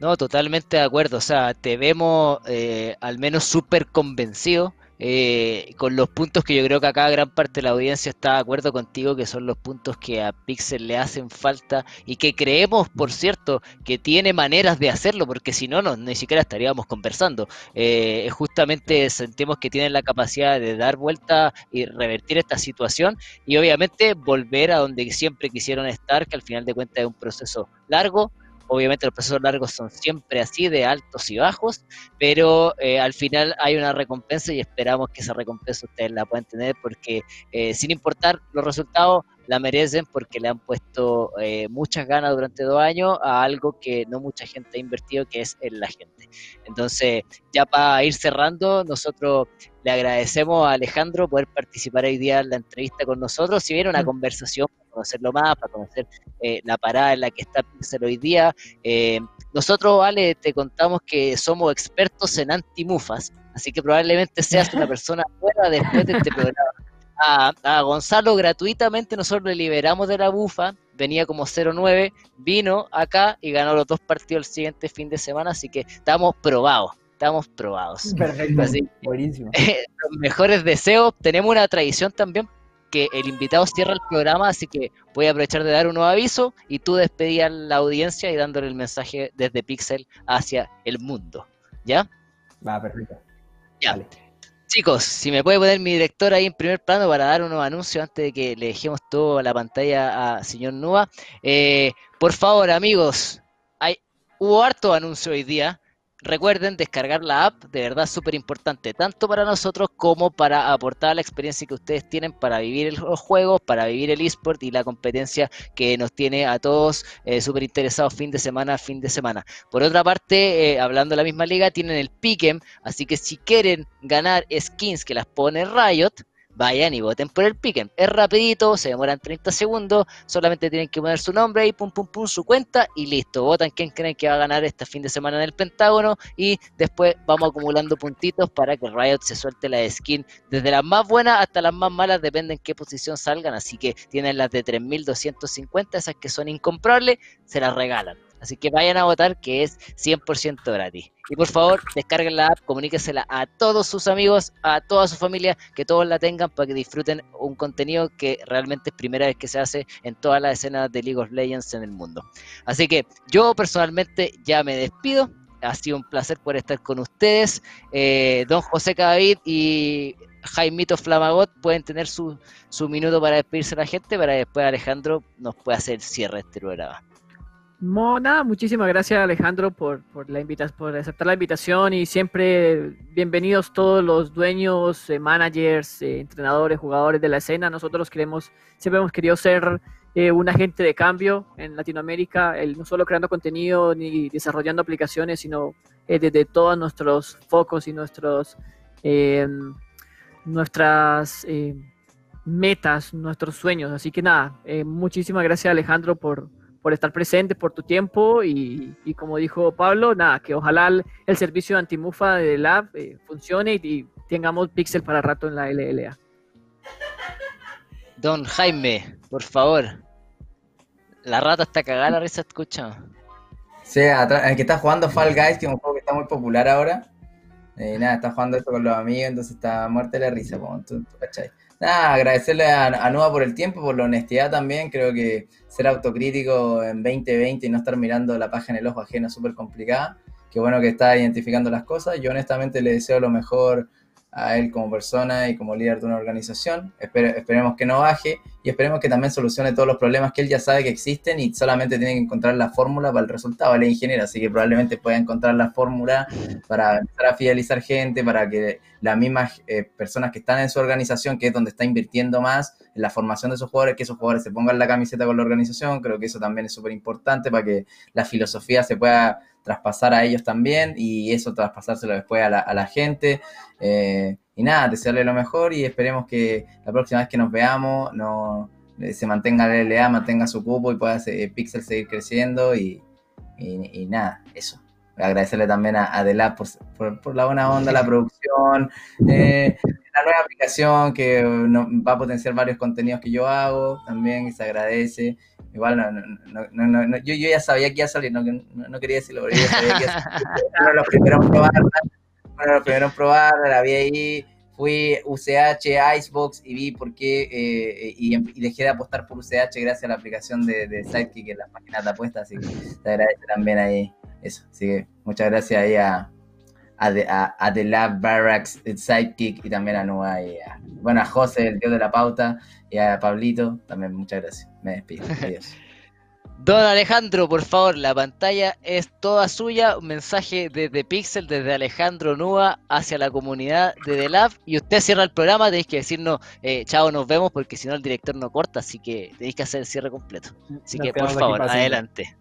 No, totalmente de acuerdo. O sea, te vemos eh, al menos súper convencido eh, con los puntos que yo creo que acá gran parte de la audiencia está de acuerdo contigo, que son los puntos que a Pixel le hacen falta y que creemos, por cierto, que tiene maneras de hacerlo, porque si no, no ni siquiera estaríamos conversando. Eh, justamente sentimos que tienen la capacidad de dar vuelta y revertir esta situación y obviamente volver a donde siempre quisieron estar, que al final de cuentas es un proceso largo, Obviamente los procesos largos son siempre así, de altos y bajos, pero eh, al final hay una recompensa y esperamos que esa recompensa ustedes la puedan tener porque eh, sin importar los resultados, la merecen porque le han puesto eh, muchas ganas durante dos años a algo que no mucha gente ha invertido, que es en la gente. Entonces, ya para ir cerrando, nosotros le agradecemos a Alejandro poder participar hoy día en la entrevista con nosotros. Si viene una mm. conversación para conocerlo más, para conocer eh, la parada en la que está Pixel hoy día. Eh, nosotros, Vale, te contamos que somos expertos en antimufas, así que probablemente seas una persona buena después de este programa a, Gonzalo gratuitamente, nosotros le liberamos de la bufa, venía como 0-9, vino acá y ganó los dos partidos el siguiente fin de semana, así que estamos probados, estamos probados. Perfecto, buenísimo. los mejores deseos, tenemos una tradición también que el invitado cierra el programa, así que voy a aprovechar de dar un nuevo aviso y tú despedí a la audiencia y dándole el mensaje desde Pixel hacia el mundo. ¿Ya? Va, perfecto. Ya. Chicos, si me puede poner mi director ahí en primer plano para dar unos anuncios antes de que le dejemos toda la pantalla a señor Nua. Eh, por favor, amigos, hay, hubo harto anuncio hoy día. Recuerden descargar la app, de verdad súper importante, tanto para nosotros como para aportar la experiencia que ustedes tienen para vivir los juegos, para vivir el eSport y la competencia que nos tiene a todos eh, súper interesados fin de semana a fin de semana. Por otra parte, eh, hablando de la misma liga, tienen el Pick'em, así que si quieren ganar skins que las pone Riot, vayan y voten por el Piquen. Es rapidito, se demoran 30 segundos, solamente tienen que poner su nombre y pum pum pum su cuenta y listo. Votan quién creen que va a ganar este fin de semana en el Pentágono y después vamos acumulando puntitos para que Riot se suelte la skin desde las más buenas hasta las más malas, depende en qué posición salgan, así que tienen las de 3250, esas que son incomprables, se las regalan. Así que vayan a votar que es 100% gratis. Y por favor, descarguen la app, comuníquesela a todos sus amigos, a toda su familia, que todos la tengan para que disfruten un contenido que realmente es primera vez que se hace en todas las escenas de League of Legends en el mundo. Así que yo personalmente ya me despido. ha sido un placer poder estar con ustedes. Eh, don José Cadavid y Jaimito Flamagot pueden tener su, su minuto para despedirse de la gente, para después Alejandro nos pueda hacer el cierre de este programa. Mona, muchísimas gracias Alejandro por, por, la por aceptar la invitación y siempre bienvenidos todos los dueños, eh, managers, eh, entrenadores, jugadores de la escena. Nosotros queremos, siempre hemos querido ser eh, un agente de cambio en Latinoamérica, no solo creando contenido ni desarrollando aplicaciones, sino desde todos nuestros focos y nuestros nuestras metas, nuestros sueños. Así que nada, muchísimas gracias Alejandro por por estar presente, por tu tiempo y, como dijo Pablo, nada, que ojalá el, servicio de antimufa de Lab eh, funcione y, tengamos Pixel para rato en la LLA. Don Jaime, por favor. La rata está cagada, la risa escucha. Sí, el que está jugando Fall Guys, que es un juego que está muy popular ahora. Eh, nada, está jugando esto con los amigos, entonces está muerta la risa, como tú, ¿cachai? Nada, agradecerle a, a por el tiempo, por la honestidad también. Creo que ser autocrítico en 2020 y no estar mirando la página en el ojo ajeno es súper complicada. Qué bueno que está identificando las cosas. Yo honestamente le deseo lo mejor a él como persona y como líder de una organización. esperemos que no baje y esperemos que también solucione todos los problemas que él ya sabe que existen y solamente tiene que encontrar la fórmula para el resultado. Él es ingeniero, así que probablemente pueda encontrar la fórmula para empezar a fidelizar gente, para que las mismas eh, personas que están en su organización, que es donde está invirtiendo más en la formación de esos jugadores, que esos jugadores se pongan la camiseta con la organización. Creo que eso también es súper importante para que la filosofía se pueda traspasar a ellos también y eso traspasárselo después a la, a la gente. Eh, y nada, desearle lo mejor y esperemos que la próxima vez que nos veamos no, eh, se mantenga la LLA, mantenga su cupo y pueda eh, Pixel seguir creciendo y, y, nada, eso. Agradecerle también a Adelab por, por, la buena onda, la producción, la nueva aplicación que va a potenciar varios contenidos que yo hago también, se agradece. Igual no, no, no, no, yo, yo ya sabía que iba a salir, no, quería decirlo, pero yo sabía que iba a salir. De los primeros en probarla, uno de los primeros en probarla, la vi ahí, fui UCH, Icebox y vi por qué, eh, y, y, dejé de apostar por UCH gracias a la aplicación de, de Sidekick en las páginas de apuestas, así que te agradece también ahí eso. Así que muchas gracias ahí a, a, The, a, The Lab Barracks Sidekick y también a Nua y a, bueno, a José, el dios de la pauta, y a Pablito, también muchas gracias. Me despido. Adiós. Don Alejandro, por favor, la pantalla es toda suya. Un mensaje desde Pixel, desde Alejandro Nua hacia la comunidad de The Lab. Y usted cierra el programa, tenéis que decirnos, eh, chao, nos vemos, porque si no el director no corta, así que tenéis que hacer el cierre completo. Así que, por favor, adelante.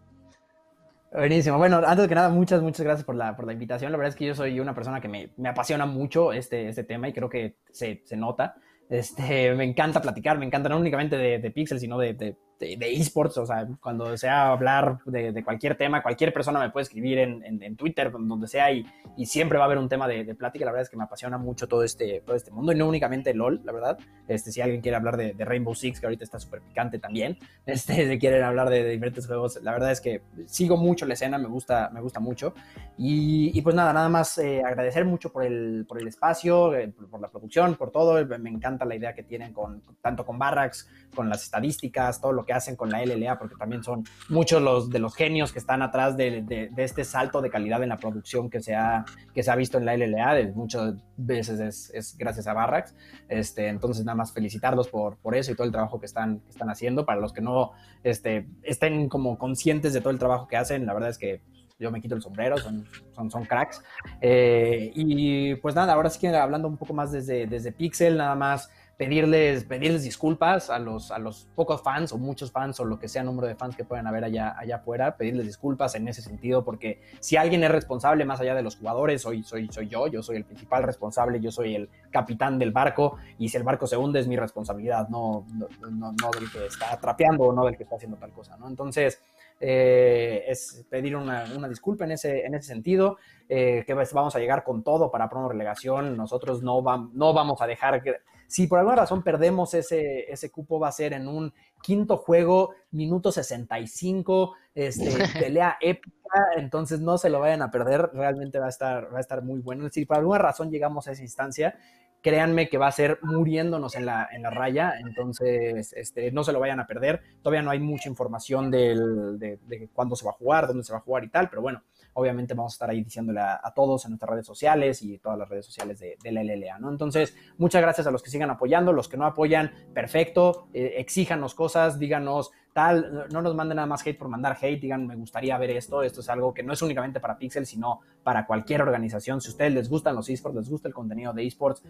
Buenísimo. Bueno, antes que nada, muchas, muchas gracias por la, por la invitación. La verdad es que yo soy una persona que me, me apasiona mucho este, este tema y creo que se, se nota. Este, me encanta platicar, me encanta no únicamente de, de Pixel, sino de, de, de, esports, o sea, cuando sea hablar de, cualquier tema, cualquier persona me puede escribir en, en, Twitter, donde sea, y, y, siempre va a haber un tema de, plática. La verdad es que me apasiona mucho todo este, todo este mundo, y no únicamente LOL, la verdad. Este, si alguien quiere hablar de, Rainbow Six, que ahorita está súper picante también, este, si quieren hablar de, diferentes juegos, la verdad es que sigo mucho la escena, me gusta, me gusta mucho. Y, y pues nada, nada más eh, agradecer mucho por el, por el espacio, eh, por, la producción, por todo. Me encanta la idea que tienen con, tanto con Barracks, con las estadísticas, todo lo que hacen con la LLA, porque también son muchos los, de los genios que están atrás de, de, este salto de calidad en la producción que se ha, que se ha visto en la LLA, de muchas veces es, es, gracias a Barracks. Este, entonces, nada más felicitarlos por, por eso y todo el trabajo que están, que están haciendo. Para los que no este, estén como conscientes de todo el trabajo que hacen, la verdad es que yo me quito el sombrero, son, son, son cracks. Eh, y pues nada, ahora sí que hablando un poco más desde, desde Pixel, nada más pedirles, pedirles disculpas a los, a los pocos fans o muchos fans o lo que sea número de fans que puedan haber allá, allá afuera, pedirles disculpas en ese sentido, porque si alguien es responsable más allá de los jugadores, soy, soy, soy yo, yo soy el principal responsable, yo soy el capitán del barco, y si el barco se hunde es mi responsabilidad, no, no, no, del que está trapeando o no del que está haciendo tal cosa, ¿no? Entonces, eh, es pedir una, una, disculpa en ese, en ese sentido, eh, que vamos a llegar con todo para promo relegación, nosotros no, no vamos a dejar que si por alguna razón perdemos ese, ese cupo, va a ser en un quinto juego, minuto 65, este, pelea épica, entonces no se lo vayan a perder, realmente va a estar, va a estar muy bueno. Si por alguna razón llegamos a esa instancia, créanme que va a ser muriéndonos en la, en la raya, entonces este, no se lo vayan a perder. Todavía no hay mucha información del, de, de cuándo se va a jugar, dónde se va a jugar y tal, pero bueno, obviamente vamos a estar ahí diciéndole a, todos en nuestras redes sociales y todas las redes sociales de, la LLA, ¿no? Entonces, muchas gracias a los que sigan apoyando, los que no apoyan, perfecto, eh, exíjanos cosas, díganos tal, no nos manden nada más hate por mandar hate, digan, me gustaría ver esto, esto es algo que no es únicamente para Pixel, sino para cualquier organización. Si a ustedes les gustan los esports, les gusta el contenido de esports,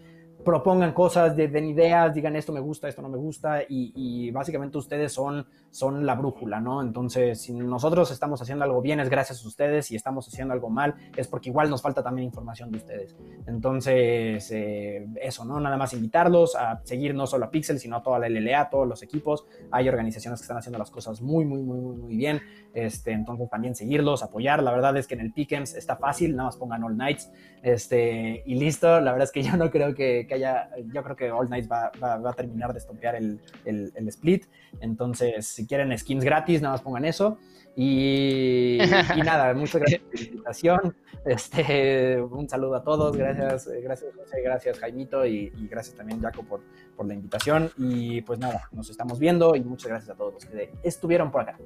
propongan cosas, den ideas, digan esto me gusta, esto no me gusta, y, básicamente ustedes son, son la brújula, ¿no? Entonces, si nosotros estamos haciendo algo bien, es gracias a ustedes, y estamos haciendo algo mal, es porque igual nos falta también información de ustedes. Entonces, eh, eso, ¿no? Nada más invitarlos a seguir no solo a Pixel, sino a toda la LLA, a todos los equipos. Hay organizaciones que están haciendo las cosas muy, muy, muy, muy bien. Este, entonces también seguirlos, apoyar. La verdad es que en el Pickens está fácil, nada más pongan All Nights este, y listo. La verdad es que yo no creo que, haya, yo creo que All Nights va, va, a terminar de estompear el, el, el, split. Entonces, si quieren skins gratis, nada más pongan eso. Y, y nada, muchas gracias por la invitación. Este, un saludo a todos, gracias, gracias José, gracias Jaimito y, y gracias también Jaco por, por la invitación. Y pues nada, nos estamos viendo y muchas gracias a todos los que estuvieron por acá.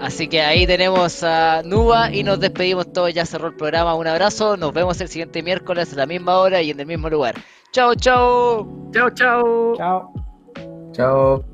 Así que ahí tenemos a Nuba y nos despedimos todos. Ya cerró el programa. Un abrazo. Nos vemos el siguiente miércoles a la misma hora y en el mismo lugar. Chao, chao. Chao, chao. Chao. Chao.